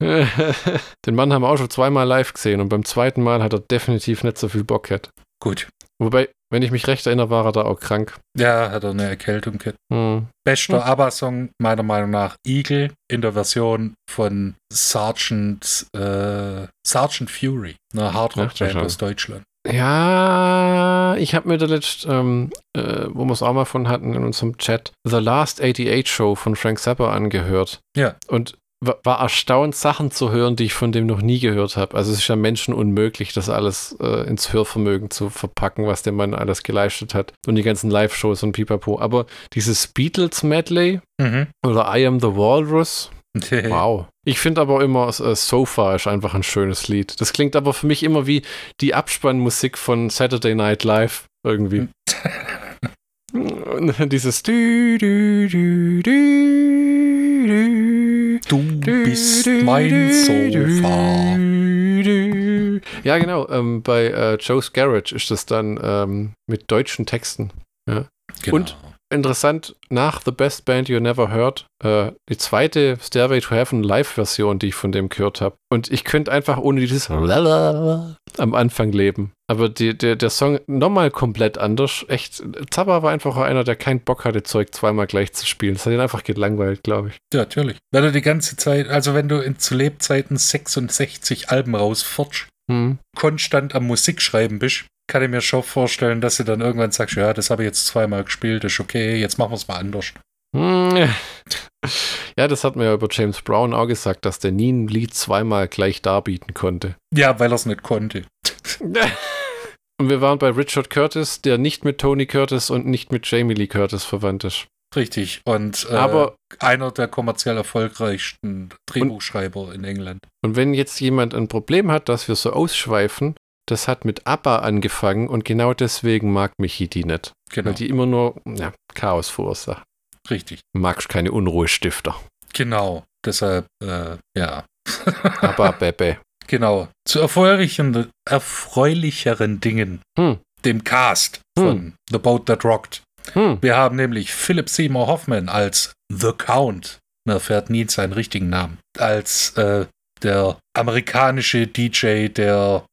*laughs* Den Mann haben wir auch schon zweimal live gesehen und beim zweiten Mal hat er definitiv nicht so viel Bock gehabt. Gut. Wobei, wenn ich mich recht erinnere, war er da auch krank. Ja, hat er eine Erkältung gehabt. Hm. Bester Hm. ABBA-Song meiner Meinung nach Eagle in der Version von Sergeant, äh, Sergeant Fury, einer Hardrock-Band aus Deutschland. Ja, ich habe mir da letzt, ähm, äh, wo wir es auch mal von hatten in unserem Chat, The Last 88 Show von Frank Zappa angehört. Ja. Und war erstaunt, Sachen zu hören, die ich von dem noch nie gehört habe. Also es ist ja Menschen unmöglich, das alles äh, ins Hörvermögen zu verpacken, was der Mann alles geleistet hat. Und die ganzen Live-Shows und pipapo. Aber dieses Beatles-Medley Mhm. oder I Am the Walrus, *laughs* Wow. Ich finde aber immer, äh, Sofa ist einfach ein schönes Lied. Das klingt aber für mich immer wie die Abspannmusik von Saturday Night Live irgendwie. Und *laughs* Dieses dü, dü, dü, Du bist mein Sofa. Ja, genau. Ähm, bei äh, Joe's Garage ist das dann ähm, mit deutschen Texten. Genau. Und- Interessant, nach The Best Band You Never Heard, äh, die zweite Stairway to Heaven Live-Version, die ich von dem gehört habe. Und ich könnte einfach ohne dieses *laughs* am Anfang leben. Aber die, der, der Song nochmal komplett anders. Echt, Zappa war einfach einer, der keinen Bock hatte, Zeug zweimal gleich zu spielen. Das hat ihn einfach gelangweilt, glaube ich. Ja, natürlich. Wenn du die ganze Zeit, also wenn du in, zu Lebzeiten 66 Alben rausfortsch, Hm. konstant am Musikschreiben bist, kann ich mir schon vorstellen, dass du dann irgendwann sagst, ja, das habe ich jetzt zweimal gespielt, ist okay, jetzt machen wir es mal anders. Hm. Ja, das hat man ja über James Brown auch gesagt, dass der nie ein Lied zweimal gleich darbieten konnte. Ja, weil er es nicht konnte. *laughs* Und wir waren bei Richard Curtis, der nicht mit Tony Curtis und nicht mit Jamie Lee Curtis verwandt ist. Richtig. Und äh, Aber einer der kommerziell erfolgreichsten Drehbuchschreiber in England. Und wenn jetzt jemand ein Problem hat, dass wir so ausschweifen, das hat mit ABBA angefangen und genau deswegen mag Michi die nicht. Genau. Weil die immer nur ja, Chaos verursachen. Richtig. Magst keine Unruhestifter. Genau. Deshalb, äh, ja. *laughs* ABBA, Bebe. Genau. Zu erfreulicheren, erfreulicheren Dingen. Hm. Dem Cast von The Boat That Rocked. Hm. Wir haben nämlich Philip Seymour Hoffman als The Count. Man erfährt nie seinen richtigen Namen. Als äh, der amerikanische DJ, der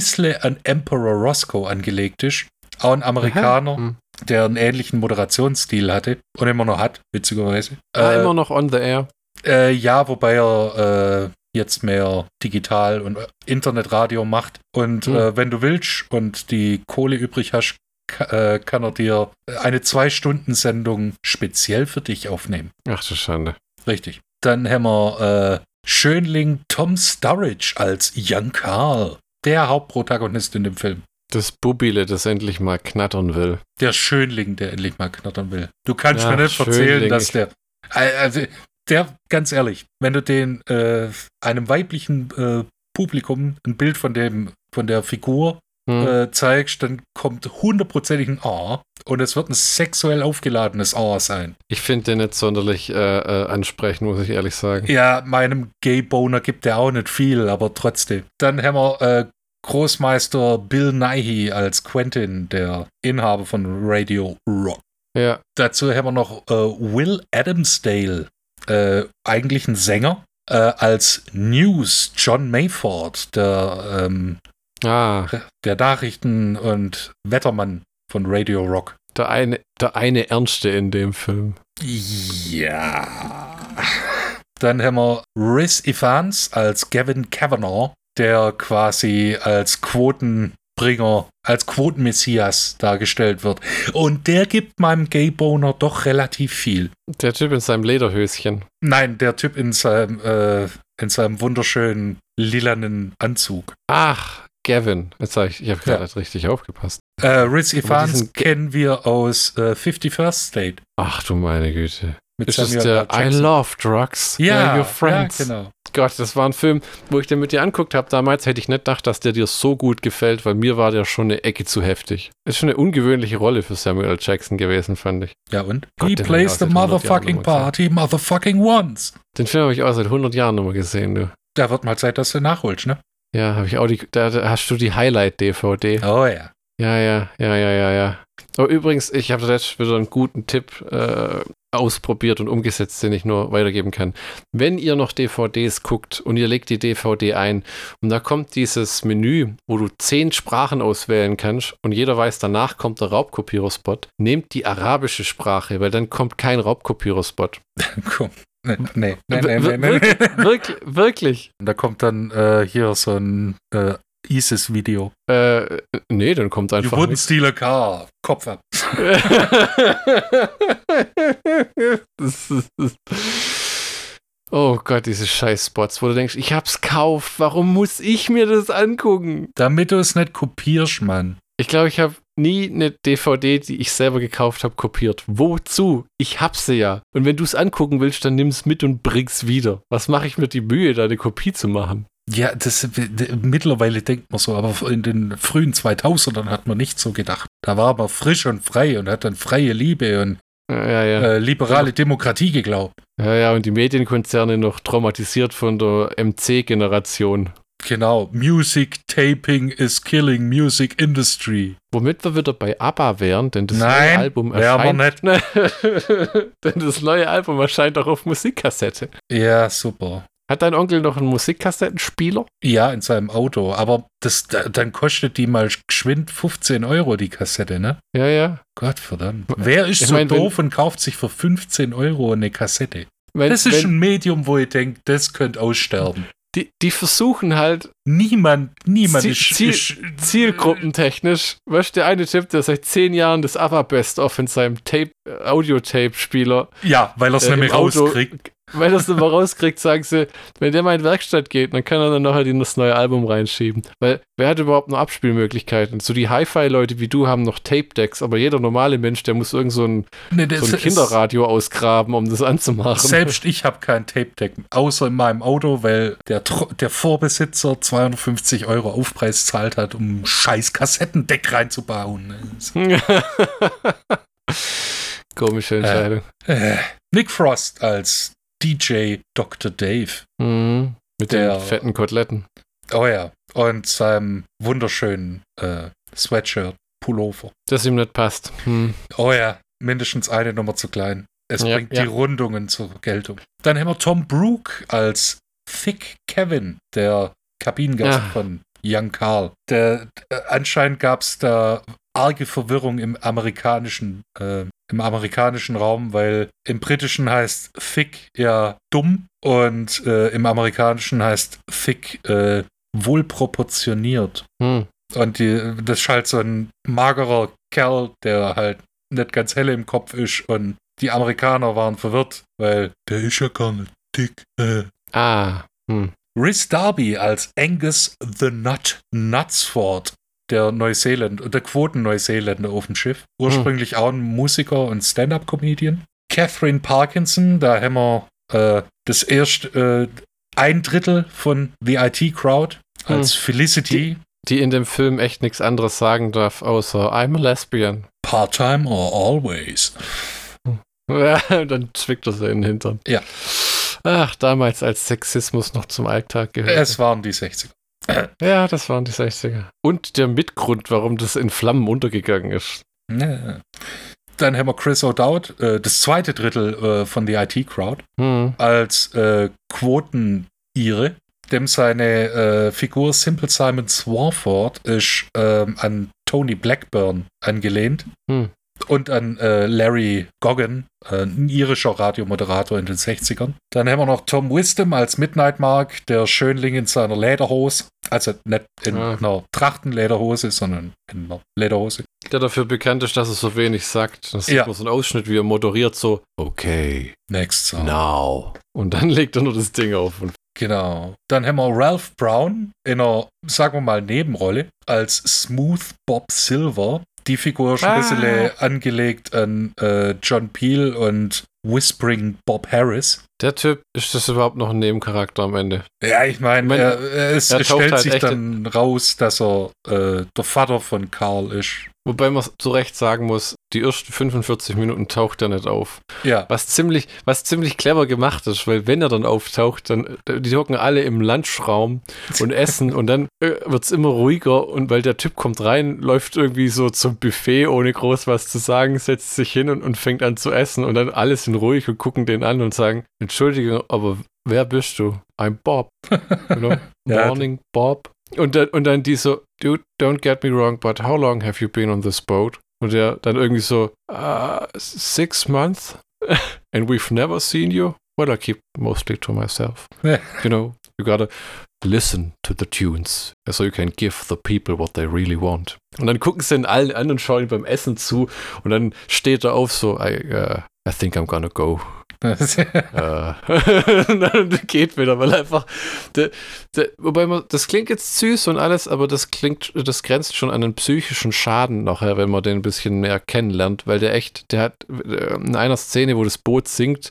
bisschen an Emperor Roscoe angelegt ist. Auch ein Amerikaner, Hm. der einen ähnlichen Moderationsstil hatte und immer noch hat, witzigerweise. Ah, Äh, immer noch on the air. äh, ja, wobei er äh, jetzt mehr digital und äh, Internetradio macht. Und Hm. äh, wenn du willst und die Kohle übrig hast, äh, kann er dir eine Zwei-Stunden-Sendung speziell für dich aufnehmen. Ach du Schande. Richtig. Dann haben wir äh, Schönling Tom Sturridge als Young Carl, der Hauptprotagonist in dem Film. Das Bubile, das endlich mal knattern will. Der Schönling, der endlich mal knattern will. Du kannst Ach, mir nicht erzählen, Schönling. dass der. Also, der, ganz ehrlich, wenn du den äh, einem weiblichen äh, Publikum ein Bild von dem, von der Figur Hm. äh, zeigst, dann kommt hundertprozentig ein A und es wird ein sexuell aufgeladenes A sein. Ich finde den nicht sonderlich äh, äh, ansprechend, muss ich ehrlich sagen. Ja, meinem Gay-Boner gibt er auch nicht viel, aber trotzdem. Dann haben wir äh, Großmeister Bill Nighy als Quentin, der Inhaber von Radio Rock. Ja. Dazu haben wir noch äh, Will Adamsdale, äh, eigentlich ein Sänger, als News John Mayford, der, ähm, Ah, der Nachrichten- und Wettermann von Radio Rock. der eine, der eine Ernste in dem Film. Ja. Dann haben wir Riz Evans als Gavin Kavanaugh, der quasi als Quotenbringer, als Quotenmessias dargestellt wird. Und der gibt meinem Gayboner doch relativ viel. Der Typ in seinem Lederhöschen. Nein, der Typ in seinem, äh, in seinem wunderschönen lilanen Anzug. Ach, Gavin. Jetzt sag ich, ich habe gerade Ja. richtig aufgepasst. Äh, Riz Evans kennen wir aus äh, 51st State. Ach du meine Güte. Mit Ist das Samuel der. I. Love Drugs? Ja, your friends. ja, genau. Gott, das war ein Film, wo ich den mit dir anguckt habe damals, hätte ich nicht gedacht, dass der dir so gut gefällt, weil mir war der schon eine Ecke zu heftig. Ist schon eine ungewöhnliche Rolle für Samuel. Jackson gewesen, fand ich. Ja, und? Gott, He plays the ich auch seit 100 Jahren motherfucking party, motherfucking once. Den Film habe ich auch seit 100 Jahren noch mal gesehen, du. Da wird mal Zeit, dass du nachholst, ne? Ja, habe ich auch die, da, hast du die Highlight-DVD. Oh ja. Ja, ja, ja, ja, ja, ja. Oh, übrigens, ich habe jetzt wieder einen guten Tipp äh, ausprobiert und umgesetzt, den ich nur weitergeben kann. Wenn ihr noch DVDs guckt und ihr legt die DVD ein und da kommt dieses Menü, wo du zehn Sprachen auswählen kannst und jeder weiß, danach kommt der Raubkopiererspot, nehmt die arabische Sprache, weil dann kommt kein Raubkopiererspot. *laughs* Komm. Nee, nee, nee, nee, Wir- nee, nee. wirklich, *laughs* wirklich, wirklich. Und da kommt dann äh, hier so ein äh, ISIS-Video. Äh, nee, dann kommt You einfach wouldn't nichts. steal a car. Kopf ab. *laughs* das ist, das oh Gott, diese Scheiß-Spots, wo du denkst, ich hab's kauft, warum muss ich mir das angucken? Damit du es nicht kopierst, Mann. Ich glaube, ich habe nie eine DVD, die ich selber gekauft habe, kopiert. Wozu? Ich hab sie ja. Und wenn du es angucken willst, dann nimm's mit und bring's wieder. Was mache ich mir die Mühe, da eine Kopie zu machen? Ja, das mittlerweile denkt man so, aber in den frühen 2000ern hat man nicht so gedacht. Da war man frisch und frei und hat dann freie Liebe und Ja, ja, ja. äh, liberale Demokratie geglaubt. Ja, ja, und die Medienkonzerne noch traumatisiert von der MC-Generation. Genau. Music Taping is killing music industry. Womit wir wieder bei ABBA wären, denn das Nein, neue Album erscheint. *laughs* denn das neue Album erscheint auch auf Musikkassette. Ja, super. Hat dein Onkel noch einen Musikkassettenspieler? Ja, in seinem Auto. Aber das, da, dann kostet die mal geschwind 15 Euro, die Kassette, ne? Ja, ja. Gott verdammt. Wer ist Ich so mein, doof und kauft sich für 15 Euro eine Kassette? Wenn, Das ist wenn, ein Medium, wo ihr denkt, das könnte aussterben. Die, die versuchen halt Niemand, niemand Ziel- ist, ist zielgruppentechnisch, weißt du, der eine Typ, der seit zehn Jahren das ABBA Best-of in seinem Tape, äh, Audio-Tape-Spieler Ja, weil er es äh, nämlich rauskriegt. Er es immer rauskriegt, sagen sie, wenn der mal in die Werkstatt geht, dann kann er dann nachher in das neue Album reinschieben. Weil wer hat überhaupt noch Abspielmöglichkeiten? So die Hi-Fi-Leute wie du haben noch Tape-Decks, aber jeder normale Mensch, der muss irgend so ein, Nee, so das ein Kinderradio ausgraben, um das anzumachen. Selbst ich habe kein Tape-Deck, außer in meinem Auto, weil der, der Vorbesitzer 250 Euro Aufpreis zahlt hat, um ein scheiß Kassettendeck reinzubauen. *laughs* Komische Entscheidung. Äh, Nick Frost als DJ Dr. Dave. Mhm. Mit Der- den fetten Koteletten. Oh ja. Und seinem wunderschönen äh, Sweatshirt, Pullover. Das ihm nicht passt. Hm. Oh ja, mindestens eine Nummer zu klein. Es Ja, bringt ja. die Rundungen zur Geltung. Dann haben wir Tom Brook als Thick Kevin, der Kabinengast Ja. von Young Carl. Der, äh, anscheinend gab es da arge Verwirrung im amerikanischen, äh, im amerikanischen Raum, weil im britischen heißt Thick ja dumm und äh, im amerikanischen heißt Thick äh, wohlproportioniert. Hm. Und die, das ist halt so ein magerer Kerl, der halt nicht ganz helle im Kopf ist. Und die Amerikaner waren verwirrt, weil der ist ja gar nicht dick. Äh. Ah. Hm. Rhys Darby als Angus the Nut Knutsford, der Neuseeland, der Quoten-Neuseeländer auf dem Schiff. Ursprünglich auch ein Musiker und Stand-Up-Comedian. Catherine Parkinson, da haben wir äh, das erste, äh, ein Drittel von The IT Crowd als Felicity. die in dem Film echt nichts anderes sagen darf, außer I'm a lesbian. Part-time or always. Ja, *laughs* dann zwickt er sie in den Hintern. Ja. Ach, damals als Sexismus noch zum Alltag gehört. Es waren die 60er. Ja, das waren die 60er. Und der Mitgrund, warum das in Flammen untergegangen ist. Ja. Dann haben wir Chris O'Dowd, äh, das zweite Drittel äh, von The IT Crowd, Hm. als äh, Quoten-Ire. Dem seine äh, Figur Simple Simon Swarford ist ähm, an Tony Blackburn angelehnt. Hm. Und an äh, Larry Goggin, äh, ein irischer Radiomoderator in den 60ern. Dann haben wir noch Tom Wisdom als Midnight Mark, der Schönling in seiner Lederhose. Also nicht in Ah. einer Trachtenlederhose, sondern in einer Lederhose. Der dafür bekannt ist, dass er so wenig sagt. Das Ja. ist nur so ein Ausschnitt, wie er moderiert, so, okay, Next Song. now. Und dann *laughs* legt er nur das Ding auf. Und Genau. Dann haben wir Ralph Brown in einer, sagen wir mal, Nebenrolle als Smooth Bob Silver. Die Figur ist ein Ah. bisschen angelegt an äh, John Peel und Whispering Bob Harris. Der Typ, ist das überhaupt noch ein Nebencharakter am Ende? Ja, ich meine, Ich mein, er, es er stellt halt sich dann raus, dass er äh, der Vater von Carl ist. Wobei man zu Recht sagen muss, die ersten 45 Minuten taucht er nicht auf. Ja, Was ziemlich, was ziemlich clever gemacht ist, weil wenn er dann auftaucht, dann äh, die hocken alle im Lunchraum und *laughs* essen und dann äh, wird es immer ruhiger und weil der Typ kommt rein, läuft irgendwie so zum Buffet, ohne groß was zu sagen, setzt sich hin und, und fängt an zu essen und dann alle sind ruhig und gucken den an und sagen, Entschuldige, aber wer bist du? I'm Bob. You know? *laughs* Morning, Bob. Und dann, und dann die so, dude, don't get me wrong, but how long have you been on this boat? Und der dann irgendwie so, uh, six months? *laughs* And we've never seen you? Well, I keep mostly to myself. *laughs* You know, you gotta listen to the tunes, so you can give the people what they really want. Und dann gucken sie ihn allen an und schauen ihm beim Essen zu und dann steht er auf so, I, uh, I think I'm gonna go. *laughs* Äh, *laughs* geht wieder, weil einfach, der, der, wobei man, das klingt jetzt süß und alles, aber das klingt, das grenzt schon an einen psychischen Schaden nachher, wenn man den ein bisschen mehr kennenlernt, weil der echt, der hat äh, in einer Szene, wo das Boot sinkt,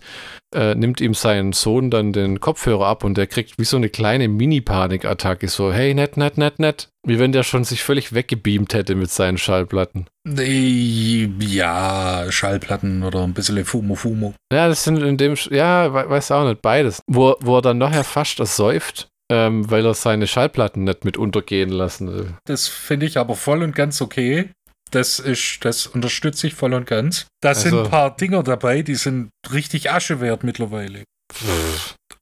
äh, nimmt ihm sein Sohn dann den Kopfhörer ab und der kriegt wie so eine kleine Mini-Panikattacke, so, hey, nett, nett, nett, nett. Wie wenn der schon sich völlig weggebeamt hätte mit seinen Schallplatten. Nee, ja, Schallplatten oder ein bisschen Fumo Fumo. Ja, das sind in dem, ja, we- weiß auch nicht, beides. Wo, wo er dann nachher fast ersäuft, ähm, weil er seine Schallplatten nicht mit untergehen lassen will. Das finde ich aber voll und ganz okay. Das ist, das unterstütze ich voll und ganz. Da sind Also- ein paar Dinger dabei, die sind richtig Asche wert mittlerweile.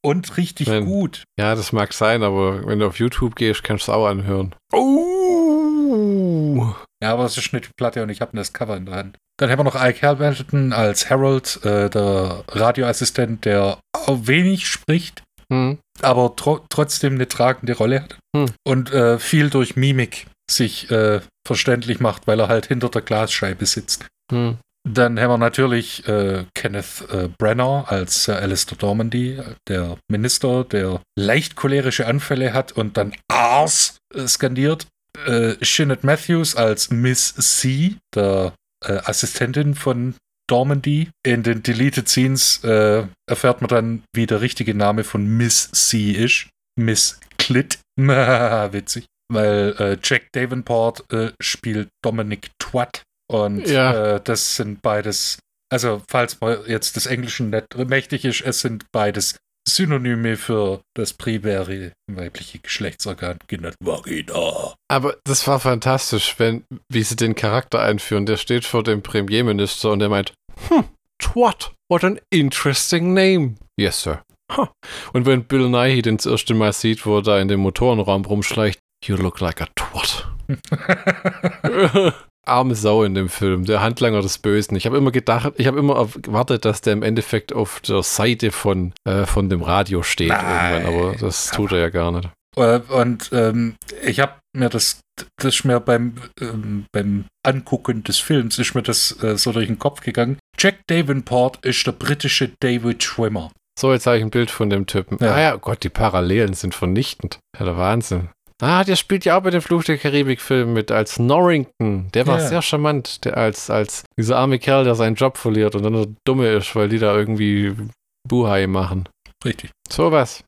Und richtig Wenn- gut. Ja, das mag sein, aber wenn du auf YouTube gehst, kannst du es auch anhören. Oh! Ja, aber es ist die Platte und ich habe das Cover in der Hand. Dann haben wir noch Ike Hamilton als Harold, äh, der Radioassistent, der wenig spricht, Hm. aber tro trotzdem eine tragende Rolle hat. Hm. Und äh, viel durch Mimik sich äh, verständlich macht, weil er halt hinter der Glasscheibe sitzt. Hm. Dann haben wir natürlich äh, Kenneth äh, Brenner als Sir Alistair Dormandy, äh, der Minister, der leicht cholerische Anfälle hat und dann Ars äh, skandiert. Äh, Shinnet Matthews als Miss C, der äh, Assistentin von Dormandy. In den Deleted Scenes äh, erfährt man dann, wie der richtige Name von Miss C ist. Miss Clit. *laughs* Witzig. Weil äh, Jack Davenport äh, spielt Dominic Twat. Und Ja. äh, das sind beides, also falls man jetzt des Englischen nicht mächtig ist, es sind beides Synonyme für das primäre weibliche Geschlechtsorgan, genannt Vagina. Aber das war fantastisch, wenn, wie sie den Charakter einführen. Der steht vor dem Premierminister und der meint, hm, Twat, what an interesting name. Yes, sir. Huh. Und wenn Bill Nighy den das erste Mal sieht, wo er da in dem Motorenraum rumschleicht, you look like a twat. *laughs* *laughs* Arme Sau in dem Film, der Handlanger des Bösen. Ich habe immer gedacht, ich habe immer gewartet, dass der im Endeffekt auf der Seite von, äh, von dem Radio steht Nein. irgendwann, aber das tut er ja gar nicht. Äh, Und ähm, ich habe mir das, das ist mir beim, ähm, beim Angucken des Films, ist mir das äh, so durch den Kopf gegangen. Jack Davenport ist der britische David Schwimmer. So, jetzt habe ich ein Bild von dem Typen. Ja. Ah ja, Gott, die Parallelen sind vernichtend. Ja, der Wahnsinn. Ah, der spielt ja auch bei dem Fluch der Karibik-Film mit als Norrington. Der war Ja. sehr charmant. Der als, als dieser arme Kerl, der seinen Job verliert und dann der Dumme ist, weil die da irgendwie Buhai machen. Richtig. Sowas.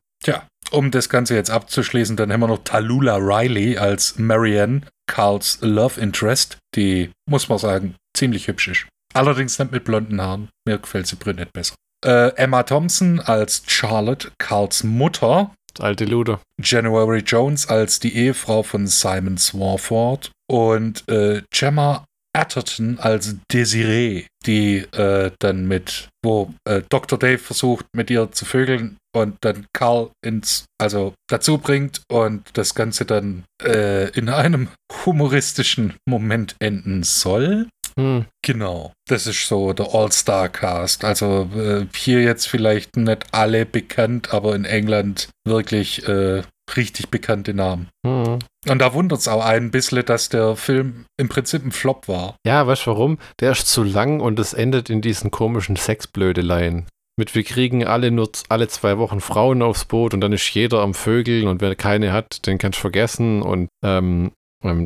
um das Ganze jetzt abzuschließen, dann haben wir noch Talula Riley als Marianne, Carls Love Interest, die, muss man sagen, ziemlich hübsch ist. Allerdings nicht mit blonden Haaren. Mir gefällt sie brünett besser. Äh, Emma Thompson als Charlotte, Carls Mutter. Alte Luder. January Jones als die Ehefrau von Simon Swarford. Und äh, Gemma Atherton als Desiree, die äh, dann mit, wo äh, Dr. Dave versucht, mit ihr zu vögeln und dann Carl ins, also dazu bringt und das Ganze dann äh, in einem humoristischen Moment enden soll. Hm. Genau, das ist so der All-Star-Cast. Also äh, hier jetzt vielleicht nicht alle bekannt, aber in England wirklich äh, richtig bekannte Namen. Hm. Und da wundert es auch ein bisschen, dass der Film im Prinzip ein Flop war. Ja, weißt du warum? Der ist zu lang und es endet in diesen komischen Sexblödeleien. Mit wir kriegen alle nur alle zwei Wochen Frauen aufs Boot und dann ist jeder am Vögeln und wer keine hat, den kannst du vergessen. Und ähm,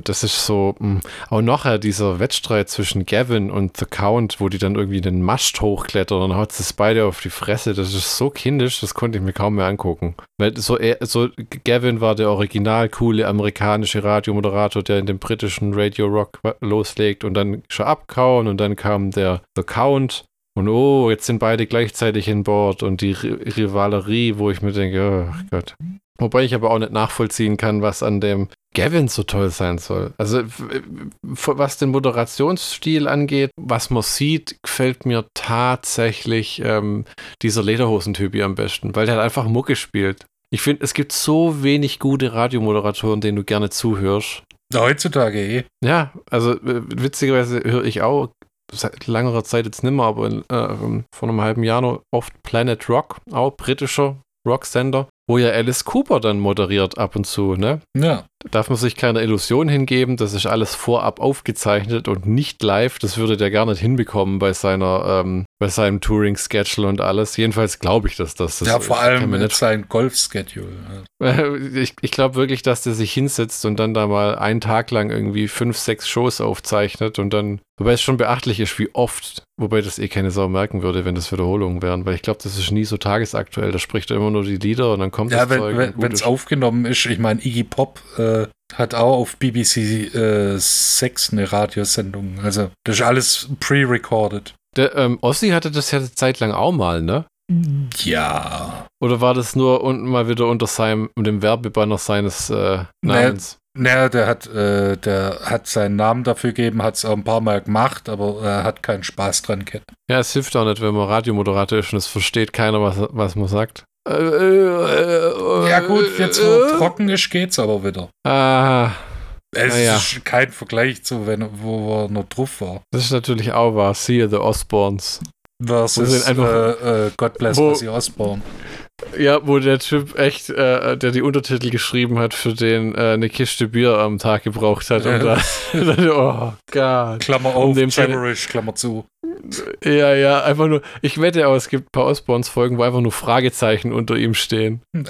das ist so, mh. auch nachher dieser Wettstreit zwischen Gavin und The Count, wo die dann irgendwie den Mast hochklettern und haut es beide auf die Fresse. Das ist so kindisch, das konnte ich mir kaum mehr angucken. Weil so, so Gavin war der original coole amerikanische Radiomoderator, der in dem britischen Radio Rock wa- loslegt und dann schon abkauen und dann kam der The Count und oh, jetzt sind beide gleichzeitig in Bord und die Ri- Rivalerie, wo ich mir denke, oh Gott. Wobei ich aber auch nicht nachvollziehen kann, was an dem Gavin so toll sein soll. Also was den Moderationsstil angeht, was man sieht, gefällt mir tatsächlich ähm, dieser Lederhosentyp hier am besten, weil der halt einfach Mucke spielt. Ich finde, es gibt so wenig gute Radiomoderatoren, denen du gerne zuhörst. Heutzutage eh. Ja, also witzigerweise höre ich auch seit längerer Zeit jetzt nimmer, aber in, äh, vor einem halben Jahr noch oft Planet Rock, auch britischer Rocksender, wo ja Alice Cooper dann moderiert ab und zu, ne? Ja. Darf man sich keine Illusion hingeben, das ist alles vorab aufgezeichnet und nicht live. Das würde der gar nicht hinbekommen bei seiner, ähm, bei seinem Touring-Schedule und alles. Jedenfalls glaube ich, dass das, das ja, vor allem mit nicht sein Golf-Schedule. *laughs* ich, ich glaube wirklich, dass der sich hinsetzt und dann da mal einen Tag lang irgendwie fünf, sechs Shows aufzeichnet und dann, wobei es schon beachtlich ist, wie oft, wobei das eh keine Sau merken würde, wenn das Wiederholungen wären, weil ich glaube, das ist nie so tagesaktuell. Da spricht er immer nur die Lieder und dann kommt Ja, das wenn Zeug. wenn und gut es aufgenommen ist, ich meine, Iggy Pop äh, hat auch auf BBC äh, 6 eine Radiosendung. Also, das ist alles pre-recorded. Der ähm, Ossi hatte das ja eine Zeit lang auch mal, ne? Ja. Oder war das nur unten mal wieder unter seinem, dem Werbebanner seines äh, Namens? Naja, der hat, äh, der hat seinen Namen dafür gegeben, hat es auch ein paar Mal gemacht, aber er hat keinen Spaß dran gehabt. Ja, es hilft auch nicht, wenn man Radiomoderator ist und es versteht keiner, was, was man sagt. Äh, äh, Ja gut, jetzt wo äh, trocken ist, geht's aber wieder. Ah, Es ja. ist kein Vergleich zu, wenn, wo er noch drauf war. das ist natürlich auch wahr. Siehe The Osbournes. Wo Versus sind einfach- äh, äh, God Bless Wo- Ozzy Osbourne. Ja, wo der Typ echt, äh, der die Untertitel geschrieben hat, für den äh, eine Kiste Bier am Tag gebraucht hat. Und *laughs* da, oh Gott. Klammer Um auf, dem seine- Gibberish, Klammer zu. Ja, ja, einfach nur, ich wette auch, es gibt ein paar Osborns-Folgen, wo einfach nur Fragezeichen unter ihm stehen. *laughs*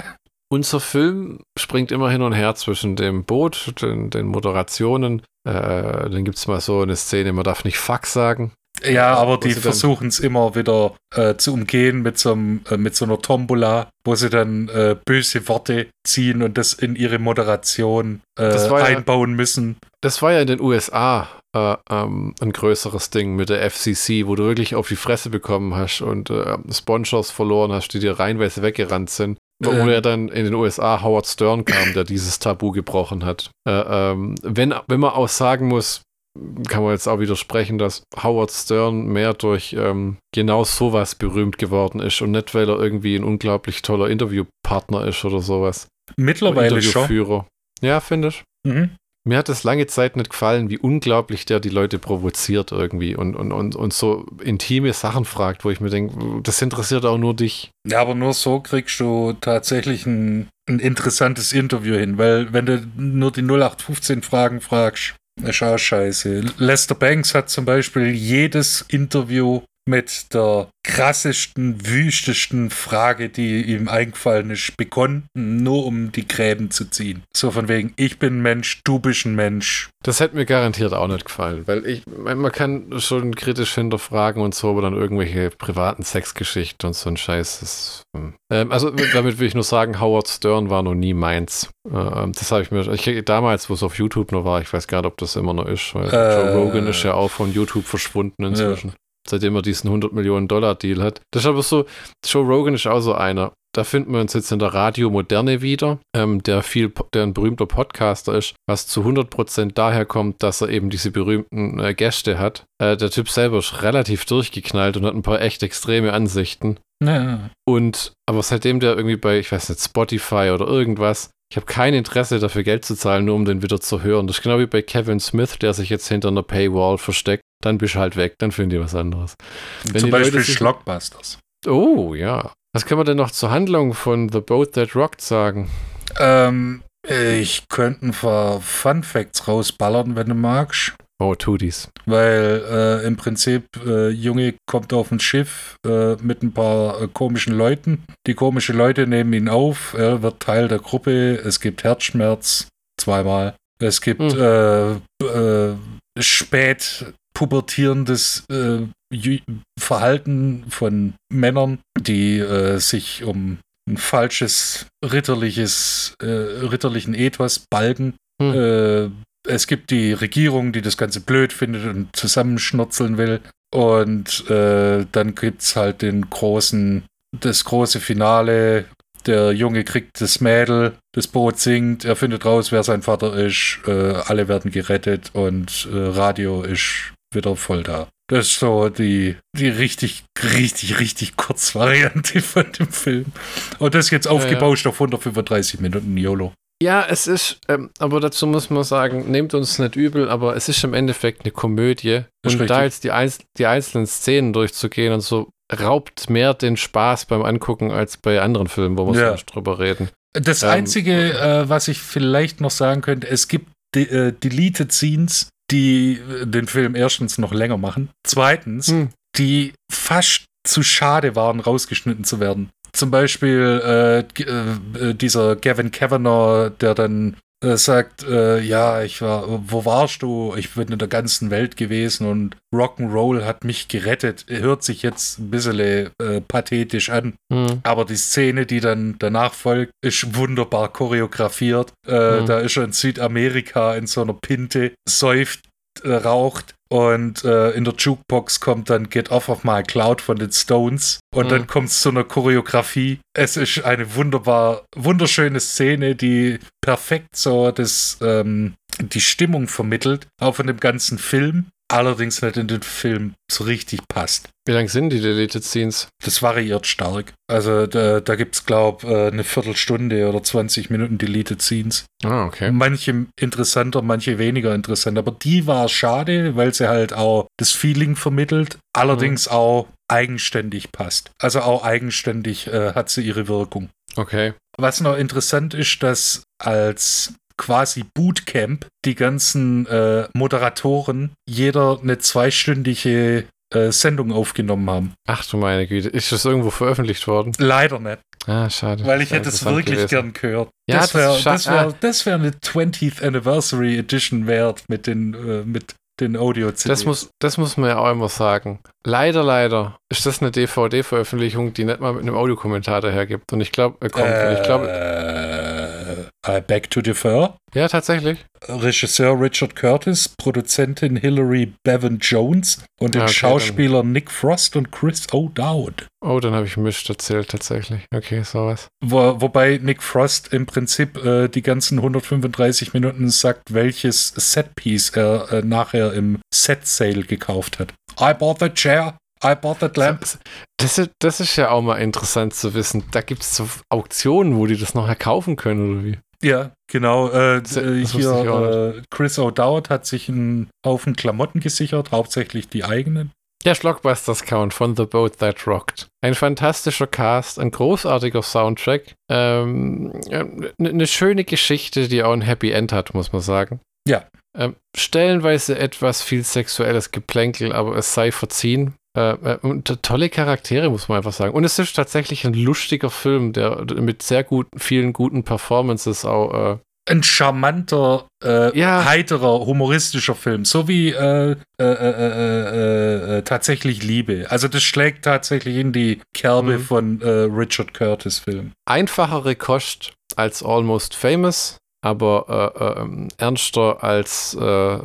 Unser Film springt immer hin und her zwischen dem Boot, den, den Moderationen. Äh, dann gibt es mal so eine Szene, man darf nicht Fuck sagen. Ja, aber die versuchen es immer wieder äh, zu umgehen mit so, einem, äh, mit so einer Tombola, wo sie dann äh, böse Worte ziehen und das in ihre Moderation äh, Das war ja- einbauen müssen. Das war ja in den USA äh, ähm, ein größeres Ding mit der FCC, wo du wirklich auf die Fresse bekommen hast und äh, Sponsors verloren hast, die dir reihenweise weggerannt sind. Wo Ähm. ja dann in den USA Howard Stern kam, der dieses Tabu gebrochen hat. Äh, ähm, wenn, wenn man auch sagen muss, kann man jetzt auch widersprechen, dass Howard Stern mehr durch ähm, genau sowas berühmt geworden ist und nicht, weil er irgendwie ein unglaublich toller Interviewpartner ist oder sowas. Mittlerweile schon. Interviewführer. Ja, finde ich. Mhm. Mir hat es lange Zeit nicht gefallen, wie unglaublich der die Leute provoziert irgendwie und, und, und, und so intime Sachen fragt, wo ich mir denke, das interessiert auch nur dich. Ja, aber nur so kriegst du tatsächlich ein, ein interessantes Interview hin, weil wenn du nur die 0815 Fragen fragst, ist auch scheiße. Lester Banks hat zum Beispiel jedes Interview mit der krassesten, wüstesten Frage, die ihm eingefallen ist, begonnen, nur um die Gräben zu ziehen. So von wegen, ich bin ein Mensch, du bist ein Mensch. Das hätte mir garantiert auch nicht gefallen, weil ich, man kann schon kritisch hinterfragen und so, aber dann irgendwelche privaten Sexgeschichten und so ein Scheiß. Das, ähm, also damit will ich nur sagen, Howard Stern war noch nie meins. Ähm, das habe ich mir, ich, damals, wo es auf YouTube noch war, ich weiß gar nicht, ob das immer noch ist, weil äh, Joe Rogan ist ja auch von YouTube verschwunden inzwischen. Ja seitdem er diesen 100 Millionen Dollar Deal hat. Das ist aber so, Joe Rogan ist auch so einer. Da finden wir uns jetzt in der Radio Moderne wieder, ähm, der viel, der ein berühmter Podcaster ist, was zu 100% daher kommt, dass er eben diese berühmten äh, Gäste hat. Äh, der Typ selber ist relativ durchgeknallt und hat ein paar echt extreme Ansichten. Ja. Und, aber seitdem der irgendwie bei, ich weiß nicht, Spotify oder irgendwas, ich habe kein Interesse dafür Geld zu zahlen, nur um den wieder zu hören. Das ist genau wie bei Kevin Smith, der sich jetzt hinter einer Paywall versteckt dann bist du halt weg, dann finden die was anderes. Wenn Zum Beispiel Leute Schlockbusters. Oh, ja. Was können wir denn noch zur Handlung von The Boat That Rocked sagen? Ähm, ich könnte ein paar Fun Facts rausballern, wenn du magst. Oh, tu dies. Weil äh, im Prinzip äh, Junge kommt auf ein Schiff äh, mit ein paar äh, komischen Leuten. Die komischen Leute nehmen ihn auf. Er wird Teil der Gruppe. Es gibt Herzschmerz zweimal. Es gibt hm. Äh, äh, spät pubertierendes äh, Verhalten von Männern, die äh, sich um ein falsches ritterliches, äh, ritterlichen Ethos balgen. Hm. Äh, es gibt die Regierung, die das Ganze blöd findet und zusammenschnurzeln will. Und äh, dann gibt es halt den großen, das große Finale. Der Junge kriegt das Mädel, das Boot sinkt, er findet raus, wer sein Vater ist, äh, alle werden gerettet und Radio ist wieder voll da. Das ist so die, die richtig, richtig, richtig kurz Variante *laughs* von dem Film. Und das jetzt aufgebauscht ja, ja. auf 135 Minuten YOLO. Ja, es ist, ähm, aber dazu muss man sagen, nehmt uns nicht übel, aber es ist im Endeffekt eine Komödie. Und richtig. da jetzt die, Einz die einzelnen Szenen durchzugehen und so, raubt mehr den Spaß beim Angucken als bei anderen Filmen, wo wir ja. sonst drüber reden. Das ähm, Einzige, äh, was ich vielleicht noch sagen könnte, es gibt de äh, Deleted Scenes, die äh, den Film erstens noch länger machen, zweitens, hm. die fast zu schade waren, rausgeschnitten zu werden. Zum Beispiel äh, äh, dieser Gavin Kavanagh, der dann äh, sagt, äh, ja, ich war, wo warst du? Ich bin in der ganzen Welt gewesen und Rock'n'Roll hat mich gerettet. Hört sich jetzt ein bisschen äh, pathetisch an, mhm. aber die Szene, die dann danach folgt, ist wunderbar choreografiert. Mhm. Da ist er in Südamerika in so einer Pinte, säuft, äh, raucht und äh, in der Jukebox kommt dann Get Off of My Cloud von den Stones. Und mhm. dann kommt es zu einer Choreografie. Es ist eine wunderbar, wunderschöne Szene, die perfekt so das, ähm, die Stimmung vermittelt, auch von dem ganzen Film allerdings nicht in den Film so richtig passt. Wie lang sind die Deleted Scenes? Das variiert stark. Also da, da gibt es, glaube ich, äh, eine Viertelstunde oder 20 Minuten Deleted Scenes. Ah, okay. Manche interessanter, manche weniger interessant. Aber die war schade, weil sie halt auch das Feeling vermittelt, allerdings mhm. auch eigenständig passt. Also auch eigenständig äh, hat sie ihre Wirkung. Okay. Was noch interessant ist, dass als quasi Bootcamp die ganzen äh, Moderatoren jeder eine zweistündige äh, Sendung aufgenommen haben. Ach du meine Güte, ist das irgendwo veröffentlicht worden? Leider nicht. Ah, schade. Weil ich hätte es wirklich gewesen. gern gehört. Ja, das wäre das wär, das wär eine 20th Anniversary Edition wert mit den, äh, mit den audio -CDs. Das muss, das muss man ja auch immer sagen. Leider, leider ist das eine DVD-Veröffentlichung, die nicht mal mit einem Audiokommentar dahergibt. Und ich glaube, äh, kommt. Äh, ich glaube. I beg to defer. Ja, tatsächlich. Regisseur Richard Curtis, Produzentin Hilary Bevan Jones und den okay, Schauspieler dann. Nick Frost und Chris O'Dowd. Oh, dann habe ich Mist erzählt, tatsächlich. Okay, sowas. Wo, wobei Nick Frost im Prinzip äh, die ganzen 135 Minuten sagt, welches Setpiece er äh, nachher im Set Sale gekauft hat. I bought the chair. I bought that lamp. Das ist, das ist ja auch mal interessant zu wissen. Da gibt es so Auktionen, wo die das nachher kaufen können, oder wie? Ja, genau. Äh, äh, hier, äh, Chris O'Dowd hat sich einen Haufen Klamotten gesichert, hauptsächlich die eigenen. Der Schlockbusters-Count von The Boat That Rocked. Ein fantastischer Cast, ein großartiger Soundtrack. Ähm, eine ne schöne Geschichte, die auch ein Happy End hat, muss man sagen. Ja. Ähm, stellenweise etwas viel sexuelles Geplänkel, aber es sei verziehen. Äh, äh, und tolle Charaktere, muss man einfach sagen. Und es ist tatsächlich ein lustiger Film, der mit sehr gut, vielen guten Performances auch äh, ein charmanter, äh, ja. heiterer, humoristischer Film, so wie äh, äh tatsächlich Liebe. Also das schlägt tatsächlich in die Kerbe mhm. von Richard Curtis Film. Einfachere Kost als Almost Famous aber äh, äh, ernster als äh,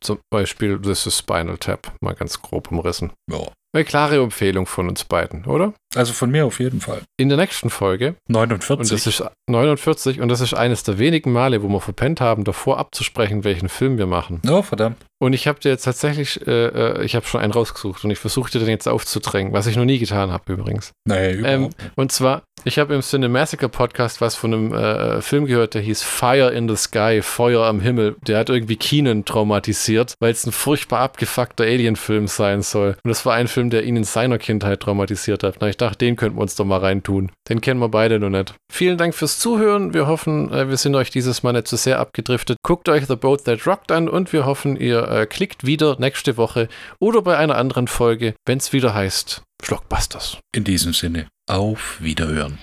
zum Beispiel This is Spinal Tap, mal ganz grob umrissen. Ja. Eine klare Empfehlung von uns beiden, oder? Also von mir auf jeden Fall. In der nächsten Folge. 49. Und das ist 49 und das ist eines der wenigen Male, wo wir verpennt haben, davor abzusprechen, welchen Film wir machen. Oh, verdammt. Und ich habe dir jetzt tatsächlich, äh, äh ich habe schon einen rausgesucht und ich versuche dir den jetzt aufzudrängen, was ich noch nie getan habe übrigens. Nee, überhaupt ähm, Und zwar, ich habe im Cine Massacre Podcast was von einem äh, Film gehört, der hieß Fire in the Sky, Feuer am Himmel. Der hat irgendwie Keenan traumatisiert, weil es ein furchtbar abgefuckter Alien-Film sein soll. Und das war ein Film, der ihn in seiner Kindheit traumatisiert hat. Na, ich dachte, den könnten wir uns doch mal reintun. Den kennen wir beide noch nicht. Vielen Dank fürs Zuhören. Wir hoffen, äh, wir sind euch dieses Mal nicht zu so sehr abgedriftet. Guckt euch The Boat That Rocked an und wir hoffen, ihr äh, klickt wieder nächste Woche oder bei einer anderen Folge, wenn es wieder heißt Schlockbusters. In diesem Sinne, auf Wiederhören.